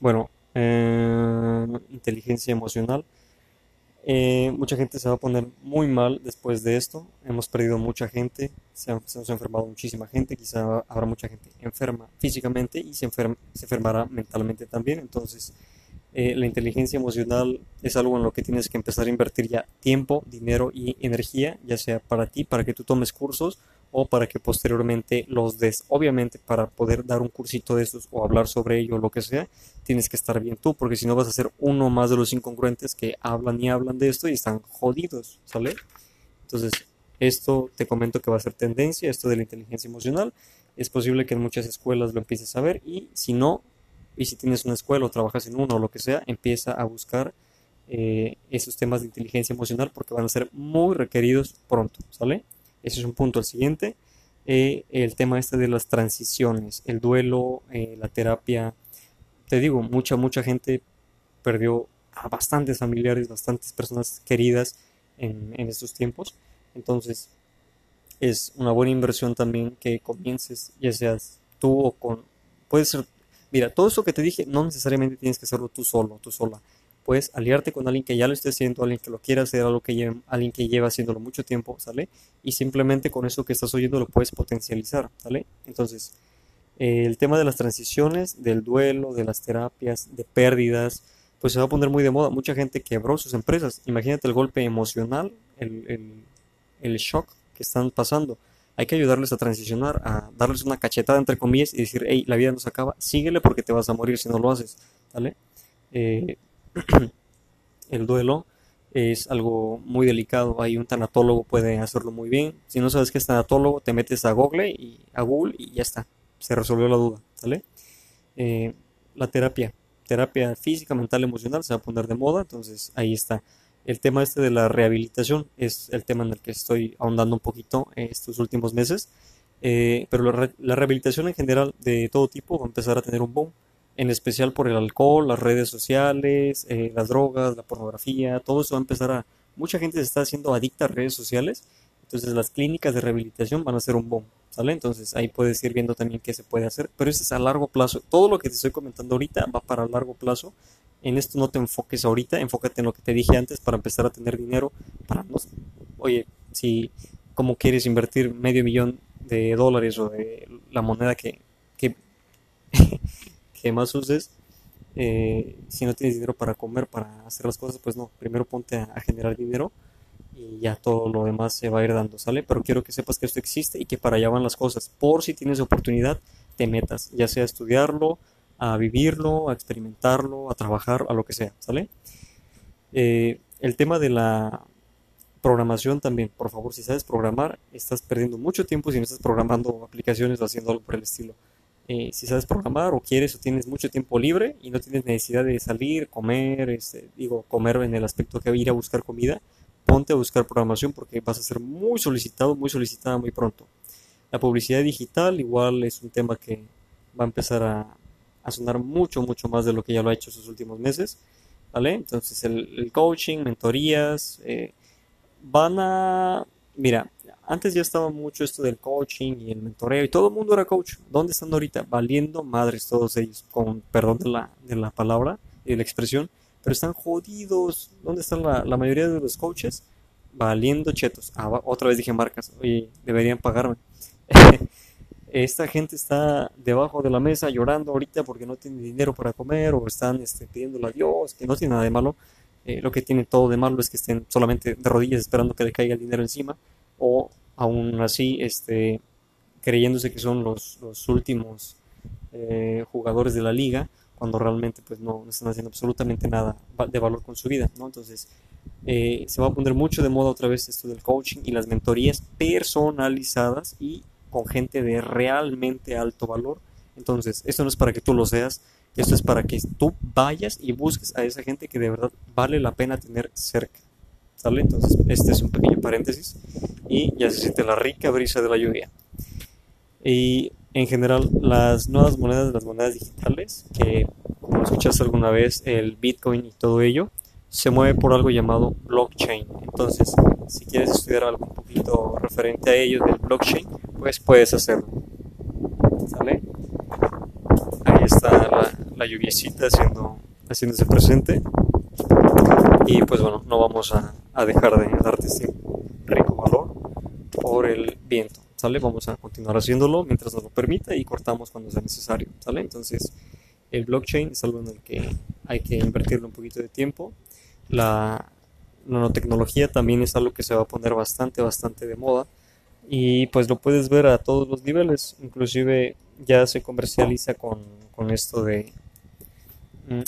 Bueno, eh, inteligencia emocional. Eh, mucha gente se va a poner muy mal después de esto. Hemos perdido mucha gente, se, nos ha enfermado muchísima gente, quizá habrá mucha gente enferma físicamente y se, se enfermará mentalmente también. Entonces, eh, la inteligencia emocional es algo en lo que tienes que empezar a invertir ya tiempo, dinero y energía, ya sea para ti, para que tú tomes cursos o para que posteriormente los des. Obviamente para poder dar un cursito de estos o hablar sobre ello o lo que sea, tienes que estar bien tú, porque si no vas a ser uno más de los incongruentes que hablan y hablan de esto y están jodidos, ¿sale? Entonces, esto te comento que va a ser tendencia, esto de la inteligencia emocional. Es posible que en muchas escuelas lo empieces a ver y si no, y si tienes una escuela o trabajas en una o lo que sea, empieza a buscar eh, esos temas de inteligencia emocional porque van a ser muy requeridos pronto, ¿sale? Ese es un punto. El siguiente, eh, el tema este de las transiciones, el duelo, eh, la terapia. Te digo, mucha, mucha gente perdió a bastantes familiares, bastantes personas queridas en, estos tiempos. Entonces, es una buena inversión también que comiences, ya seas tú o con... Puede ser... Mira, todo eso que te dije, no necesariamente tienes que hacerlo tú solo, tú sola puedes aliarte con alguien que ya lo esté haciendo, alguien que lo quiera hacer, algo que alguien que lleva haciéndolo mucho tiempo, ¿sale? Y simplemente con eso que estás oyendo lo puedes potencializar, ¿sale? Entonces, el tema de las transiciones, del duelo, de las terapias, de pérdidas, pues se va a poner muy de moda. Mucha gente quebró sus empresas. Imagínate el golpe emocional, el, shock que están pasando. Hay que ayudarles a transicionar, a darles una cachetada entre comillas y decir, hey, la vida no se acaba, síguele porque te vas a morir si no lo haces, ¿vale? Eh, el duelo es algo muy delicado. Hay un tanatólogo puede hacerlo muy bien. Si no sabes qué es tanatólogo, te metes a Google y a Google y ya está. Se resolvió la duda, ¿sale? Eh, la terapia, terapia física, mental, emocional, se va a poner de moda. Entonces ahí está. El tema este de la rehabilitación es el tema en el que estoy ahondando un poquito estos últimos meses. Eh, pero la, la rehabilitación en general de todo tipo va a empezar a tener un boom en especial por el alcohol, las redes sociales, eh, las drogas, la pornografía, todo eso va a empezar a... Mucha gente se está haciendo adicta a redes sociales, entonces las clínicas de rehabilitación van a ser un boom, ¿sale? Entonces ahí puedes ir viendo también qué se puede hacer, pero eso es a largo plazo. Todo lo que te estoy comentando ahorita va para largo plazo. en esto no te enfoques ahorita, enfócate en lo que te dije antes para empezar a tener dinero, para no, oye, si como quieres invertir medio millón de dólares o de la moneda que, que, que más uses, eh, si no tienes dinero para comer, para hacer las cosas, pues no, primero ponte a, generar dinero y ya todo lo demás se va a ir dando, ¿sale? Pero quiero que sepas que esto existe y que para allá van las cosas. Por si tienes oportunidad, te metas, ya sea a estudiarlo, a vivirlo, a experimentarlo, a trabajar, a lo que sea, ¿sale? Eh, el tema de la programación también, por favor, si sabes programar, estás perdiendo mucho tiempo si no estás programando aplicaciones o haciendo algo por el estilo. Eh, si sabes programar o quieres o tienes mucho tiempo libre y no tienes necesidad de salir, comer, este, digo, comer en el aspecto que ir a buscar comida, ponte a buscar programación porque vas a ser muy solicitado, muy solicitada muy pronto. La publicidad digital igual es un tema que va a empezar a, sonar mucho, mucho más de lo que ya lo ha hecho esos últimos meses. ¿Vale? Entonces el, coaching, mentorías, eh, van a... Mira, antes ya estaba mucho esto del coaching y el mentoreo y todo el mundo era coach. ¿Dónde están ahorita? Valiendo madres todos ellos, con perdón de la, de la palabra y de la expresión, pero están jodidos. ¿Dónde están la, la mayoría de los coaches? Valiendo chetos. Ah, otra vez dije marcas. Oye, deberían pagarme. Esta gente está debajo de la mesa llorando ahorita porque no tiene dinero para comer o están este, pidiéndole a Dios, que no tiene nada de malo eh, lo que tiene todo de malo es que estén solamente de rodillas esperando que le caiga el dinero encima o aún así este, creyéndose que son los, últimos eh, jugadores de la liga cuando realmente pues no, están haciendo absolutamente nada de valor con su vida entonces eh, se va a poner mucho de moda otra vez esto del coaching y las mentorías personalizadas y con gente de realmente alto valor entonces esto no es para que tú lo seas esto es para que tú vayas y busques a esa gente que de verdad vale la pena tener cerca. ¿Sale? Entonces, este es un pequeño paréntesis y ya se siente la rica brisa de la lluvia. Y en general, las nuevas monedas, las monedas digitales, que como escuchaste alguna vez, el Bitcoin y todo ello, se mueve por algo llamado blockchain. Entonces, si quieres estudiar algo un poquito referente a ello del blockchain, pues puedes hacerlo. ¿Sale? Ahí está la, la lluviecita haciendo, haciéndose presente. Y pues bueno, no vamos a, a dejar de darte este rico valor por el viento. ¿Sale? Vamos a continuar haciéndolo mientras nos lo permita y cortamos cuando sea necesario. ¿Sale? Entonces, el blockchain es algo en el que hay que invertirle un poquito de tiempo. La nanotecnología también es algo que se va a poner bastante, bastante de moda. Y pues lo puedes ver a todos los niveles. Inclusive ya se comercializa con, con esto de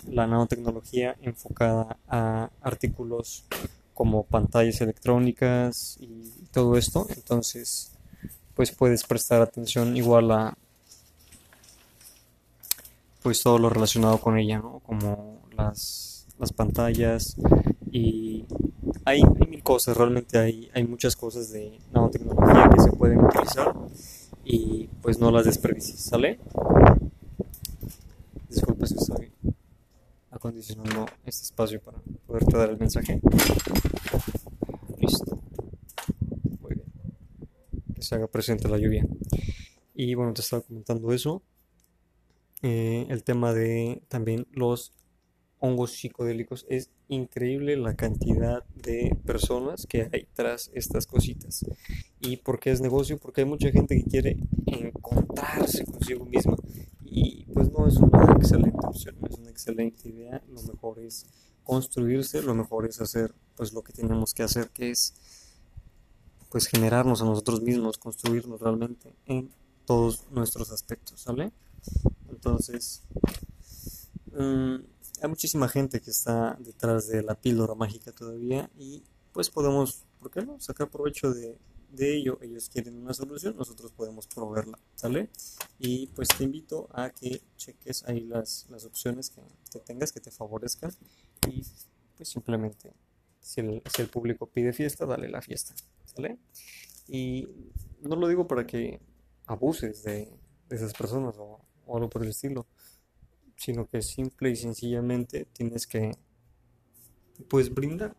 la nanotecnología enfocada a artículos como pantallas electrónicas y todo esto. Entonces, pues puedes prestar atención igual a pues todo lo relacionado con ella, ¿no? Como las, las pantallas y hay, hay, mil cosas, realmente hay, hay muchas cosas de nanotecnología que se pueden utilizar y pues no las desperdicies, ¿sale? Disculpa si estoy acondicionando este espacio para poderte dar el mensaje. Listo. Muy bien. Que se haga presente la lluvia. Y bueno, te estaba comentando eso. Eh, el tema de también los hongos psicodélicos. Es increíble la cantidad de personas que hay tras estas cositas. ¿Y por qué es negocio? Porque hay mucha gente que quiere encontrarse consigo misma. Y pues no es una excelente opción, no es una excelente idea. Lo mejor es construirse, lo mejor es hacer pues lo que tenemos que hacer, que es pues generarnos a nosotros mismos, construirnos realmente en todos nuestros aspectos, ¿sale? Entonces, um, hay muchísima gente que está detrás de la píldora mágica todavía y pues podemos, ¿por qué no?, sacar provecho de, ello. Ellos quieren una solución, nosotros podemos proveerla, ¿sale? Y pues te invito a que cheques ahí las, las opciones que, que, tengas que te favorezcan y pues simplemente si el, si el público pide fiesta, dale la fiesta, ¿sale? Y no lo digo para que abuses de, de esas personas o, o algo por el estilo sino que simple y sencillamente tienes que pues brindar,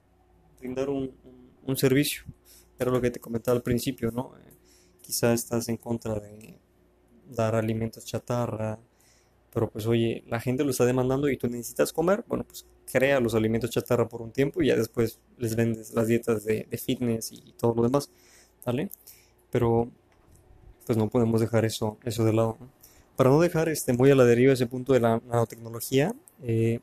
brindar un, un, servicio. Era lo que te comentaba al principio, ¿no? Eh, quizá estás en contra de dar alimentos chatarra, pero pues oye, la gente lo está demandando y tú necesitas comer, bueno, pues crea los alimentos chatarra por un tiempo y ya después les vendes las dietas de, fitness y todo lo demás, ¿vale? Pero pues no podemos dejar eso, eso de lado. Para no dejar este, muy a la deriva ese punto de la nanotecnología, eh,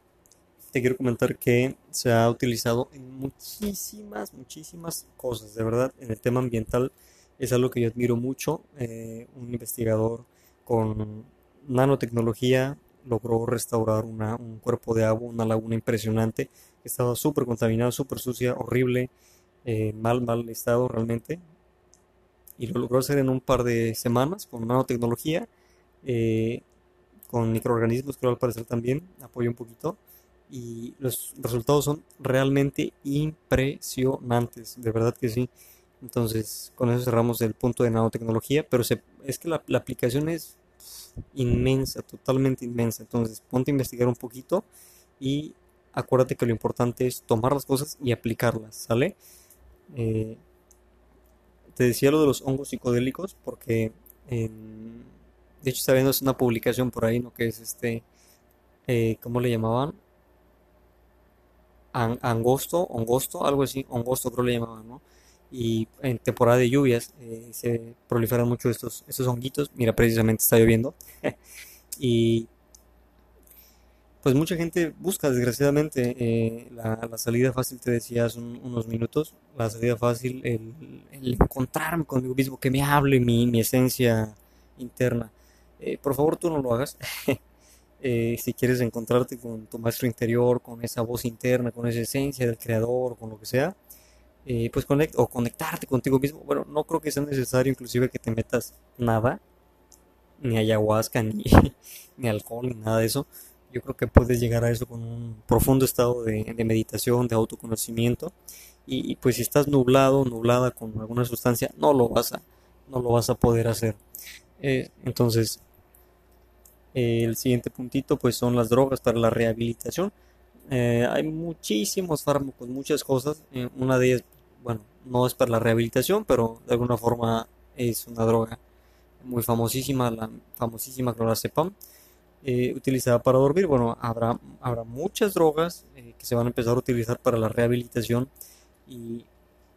te quiero comentar que se ha utilizado en muchísimas, muchísimas cosas, de verdad, en el tema ambiental es algo que yo admiro mucho. Eh, un investigador con nanotecnología logró restaurar un cuerpo de agua, una laguna impresionante, que estaba súper contaminada, súper sucia, horrible, eh, mal, mal estado realmente. Y lo logró hacer en un par de semanas con nanotecnología, eh, con microorganismos, creo al parecer también, apoyo un poquito. Y los resultados son realmente impresionantes, de verdad que sí. Entonces, con eso cerramos el punto de nanotecnología, pero es que la, aplicación es inmensa, totalmente inmensa. Entonces, ponte a investigar un poquito y acuérdate que lo importante es tomar las cosas y aplicarlas, ¿sale? Eh, te decía lo de los hongos psicodélicos porque, de hecho, está viendo una publicación por ahí, ¿no? Que es este, eh, ¿cómo le llamaban? Angosto, angosto, algo así, angosto creo le llamaban, ¿no? y en temporada de lluvias eh, se proliferan mucho estos, estos honguitos. Mira, precisamente está lloviendo. y pues mucha gente busca, desgraciadamente, eh, la, salida fácil, te decía hace unos minutos, la salida fácil, el, encontrarme conmigo mismo, que me hable mi, mi esencia interna. Eh, por favor, tú no lo hagas. si quieres encontrarte con tu maestro interior, con esa voz interna, con esa esencia del creador, con lo que sea, eh, pues conect o conectarte contigo mismo. Bueno, no creo que sea necesario inclusive que te metas nada, ni ayahuasca, ni, ni alcohol, ni nada de eso. Yo creo que puedes llegar a eso con un profundo estado de, meditación, de autoconocimiento. Y, pues si estás nublado, nublada con alguna sustancia, no lo vas a, no lo vas a poder hacer. Eh, entonces, el siguiente puntito pues son las drogas para la rehabilitación. Eh, hay muchísimos fármacos, muchas cosas. una de ellas bueno, no es para la rehabilitación, pero de alguna forma es una droga muy famosísima, la famosísima clorazepam, eh, utilizada para dormir. Bueno, habrá, habrá muchas drogas eh, que se van a empezar a utilizar para la rehabilitación y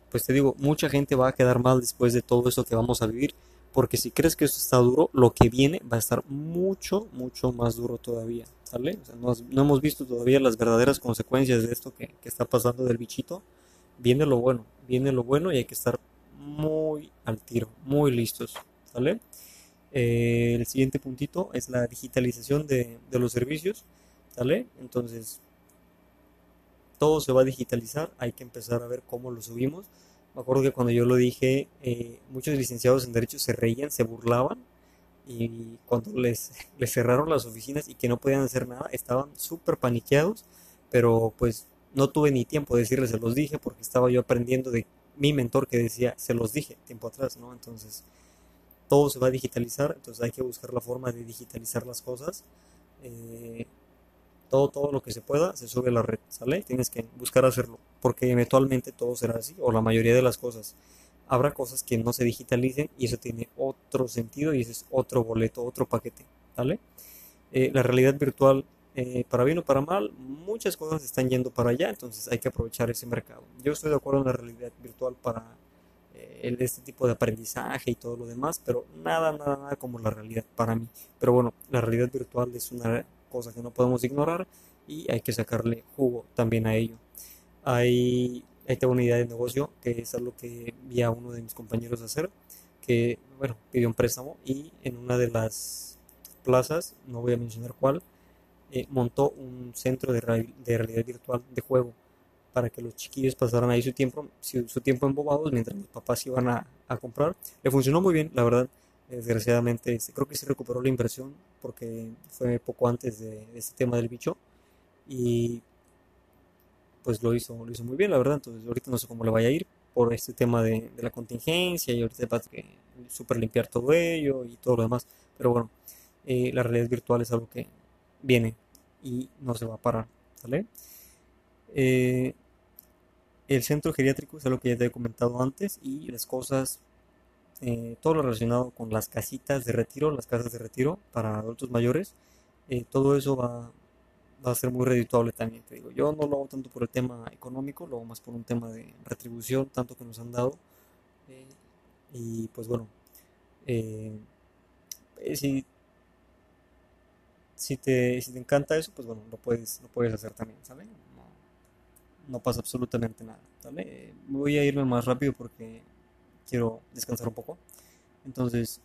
pues te digo, mucha gente va a quedar mal después de todo esto que vamos a vivir, porque si crees que esto está duro, lo que viene va a estar mucho, mucho más duro todavía, ¿sale? no, hemos visto todavía las verdaderas consecuencias de esto que, está pasando del bichito viene lo bueno, viene lo bueno y hay que estar muy al tiro, muy listos, ¿sale? Eh, el siguiente puntito es la digitalización de, los servicios, ¿sale? Entonces, todo se va a digitalizar, hay que empezar a ver cómo lo subimos. Me acuerdo que cuando yo lo dije, eh, muchos licenciados en Derecho se reían, se burlaban, y cuando les, les cerraron las oficinas y que no podían hacer nada, estaban súper paniqueados, pero pues no tuve ni tiempo de decirles, se los dije, porque estaba yo aprendiendo de mi mentor que decía, se los dije tiempo atrás, ¿no? Entonces, todo se va a digitalizar, entonces hay que buscar la forma de digitalizar las cosas. Eh, todo, todo lo que se pueda se sube a la red, ¿sale? Tienes que buscar hacerlo, porque eventualmente todo será así, o la mayoría de las cosas. Habrá cosas que no se digitalicen y eso tiene otro sentido y ese es otro boleto, otro paquete, ¿vale? Eh, la realidad virtual eh, para bien o para mal, muchas cosas están yendo para allá, entonces hay que aprovechar ese mercado. Yo estoy de acuerdo en la realidad virtual para eh, este tipo de aprendizaje y todo lo demás, pero nada, nada, nada como la realidad para mí. Pero bueno, la realidad virtual es una cosa que no podemos ignorar y hay que sacarle jugo también a ello. Hay, hay una idea de negocio que es algo que vi a uno de mis compañeros hacer, que, bueno, pidió un préstamo y en una de las plazas, no voy a mencionar cuál, eh, montó un centro de, realidad virtual de juego para que los chiquillos pasaran ahí su tiempo, su, tiempo embobados mientras los papás iban a, a, comprar. Le funcionó muy bien, la verdad. Desgraciadamente, creo que se recuperó la inversión porque fue poco antes de, este tema del bicho y pues lo hizo, lo hizo muy bien, la verdad. Entonces, ahorita no sé cómo le vaya a ir por este tema de, la contingencia y ahorita va que super limpiar todo ello y todo lo demás. Pero bueno, eh, la realidad virtual es algo que viene y no se va a parar, ¿sale? Eh, el centro geriátrico es algo que ya te he comentado antes y las cosas, eh, todo lo relacionado con las casitas de retiro, las casas de retiro para adultos mayores, eh, todo eso va, va a ser muy redituable también, te digo. Yo no lo hago tanto por el tema económico, lo hago más por un tema de retribución, tanto que nos han dado. Eh, y pues bueno, eh, si, si, te, si te encanta eso, pues bueno, lo puedes, lo puedes hacer también, ¿sabes? No, no pasa absolutamente nada, ¿vale? Voy a irme más rápido porque quiero descansar un poco. Entonces,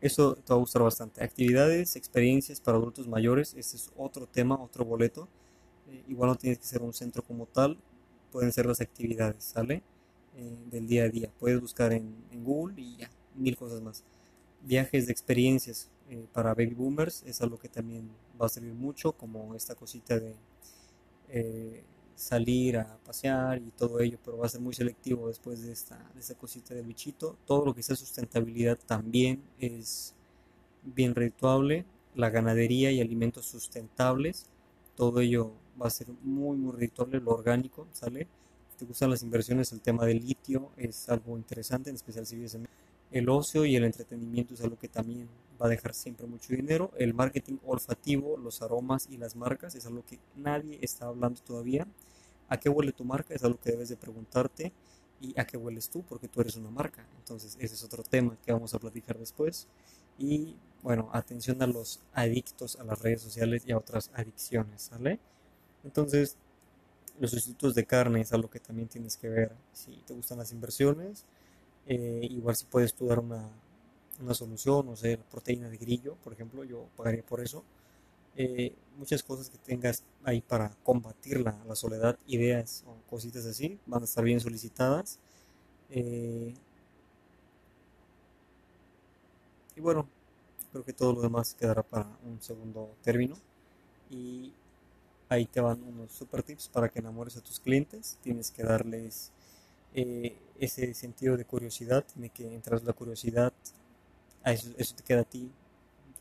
eso te va a gustar bastante. Actividades, experiencias para adultos mayores, este es otro tema, otro boleto. Eh, igual no tienes que ser un centro como tal, pueden ser las actividades, ¿sale? Eh, del día a día. Puedes buscar en, Google y ya, mil cosas más. Viajes de experiencias eh, para baby boomers es algo que también va a servir mucho, como esta cosita de salir a pasear y todo ello, pero va a ser muy selectivo después de esta, de esta cosita del bichito. Todo lo que sea sustentabilidad también es bien redituable. La ganadería y alimentos sustentables, todo ello va a ser muy, muy redituable. Lo orgánico, ¿sale? Si te gustan las inversiones, el tema del litio es algo interesante, en especial si vives en el ocio y el entretenimiento es algo que también va a dejar siempre mucho dinero. El marketing olfativo, los aromas y las marcas es algo que nadie está hablando todavía. ¿A qué huele tu marca? Es algo que debes de preguntarte. ¿Y a qué hueles tú? Porque tú eres una marca. Entonces ese es otro tema que vamos a platicar después. Y bueno, atención a los adictos a las redes sociales y a otras adicciones, ¿sale? Entonces, los sustitutos de carne es algo que también tienes que ver. Si te gustan las inversiones, eh, igual si puedes tú dar una, una solución, o sea, proteína de grillo, por ejemplo, yo pagaría por eso. Eh, muchas cosas que tengas ahí para combatir la, la, soledad, ideas o cositas así, van a estar bien solicitadas. Eh, y bueno, creo que todo lo demás quedará para un segundo término. Y ahí te van unos super tips para que enamores a tus clientes. Tienes que darles eh, ese sentido de curiosidad, tiene que entrar la curiosidad, eso, eso te queda a ti,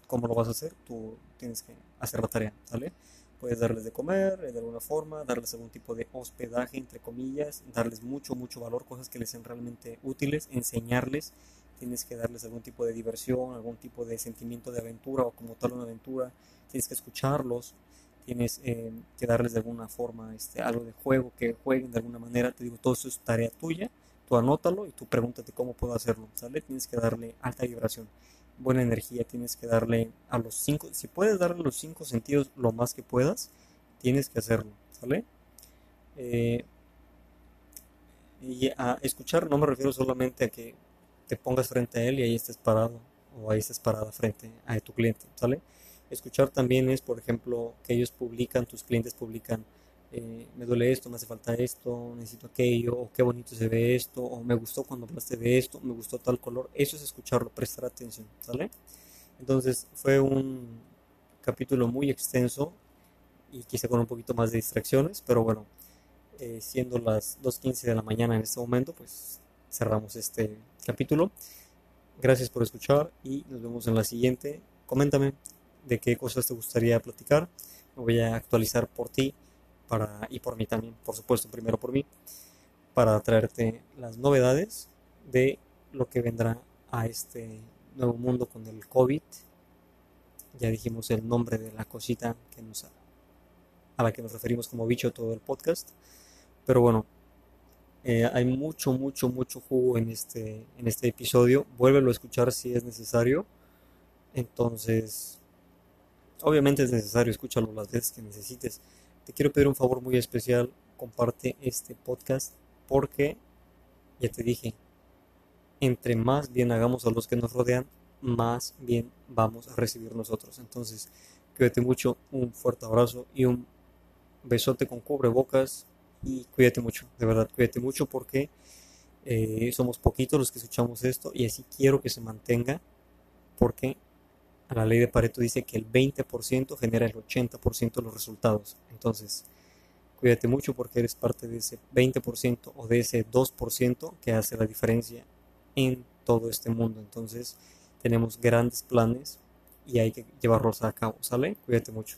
cómo lo vas a hacer, tú tienes que hacer la tarea, ¿sale? Puedes darles de comer de alguna forma, darles algún tipo de hospedaje, entre comillas, darles mucho, mucho valor, cosas que les sean realmente útiles, enseñarles, tienes que darles algún tipo de diversión, algún tipo de sentimiento de aventura o como tal una aventura, tienes que escucharlos, tienes eh, que darles de alguna forma este, algo de juego, que jueguen de alguna manera, te digo, todo eso es tarea tuya, tú anótalo y tú pregúntate cómo puedo hacerlo, ¿sale? Tienes que darle alta vibración, buena energía, tienes que darle a los cinco, si puedes darle los cinco sentidos lo más que puedas, tienes que hacerlo, ¿sale? Eh, y a escuchar no me refiero solamente a que te pongas frente a él y ahí estés parado o ahí estés parada frente a tu cliente, ¿sale? Escuchar también es, por ejemplo, que ellos publican, tus clientes publican, eh, me duele esto, me hace falta esto, necesito aquello, o qué bonito se ve esto, o me gustó cuando hablaste de esto, me gustó tal color. Eso es escucharlo, prestar atención, ¿sale? Entonces fue un capítulo muy extenso y quizá con un poquito más de distracciones, pero bueno, eh, siendo las 2.15 de la mañana en este momento, pues cerramos este capítulo. Gracias por escuchar y nos vemos en la siguiente. Coméntame de qué cosas te gustaría platicar. Me voy a actualizar por ti para, y por mí también, por supuesto, primero por mí, para traerte las novedades de lo que vendrá a este nuevo mundo con el COVID. Ya dijimos el nombre de la cosita que nos, a la que nos referimos como bicho todo el podcast. Pero bueno, eh, hay mucho, mucho, mucho jugo en este, en este episodio. Vuélvelo a escuchar si es necesario. Entonces, Obviamente es necesario, escúchalo las veces que necesites. Te quiero pedir un favor muy especial, comparte este podcast porque, ya te dije, entre más bien hagamos a los que nos rodean, más bien vamos a recibir nosotros. Entonces, cuídate mucho, un fuerte abrazo y un besote con cubrebocas y cuídate mucho, de verdad, cuídate mucho porque eh, somos poquitos los que escuchamos esto y así quiero que se mantenga porque la ley de Pareto dice que el 20% genera el 80% de los resultados. Entonces, cuídate mucho porque eres parte de ese 20% o de ese 2% que hace la diferencia en todo este mundo. Entonces, tenemos grandes planes y hay que llevarlos a cabo, ¿sale? Cuídate mucho.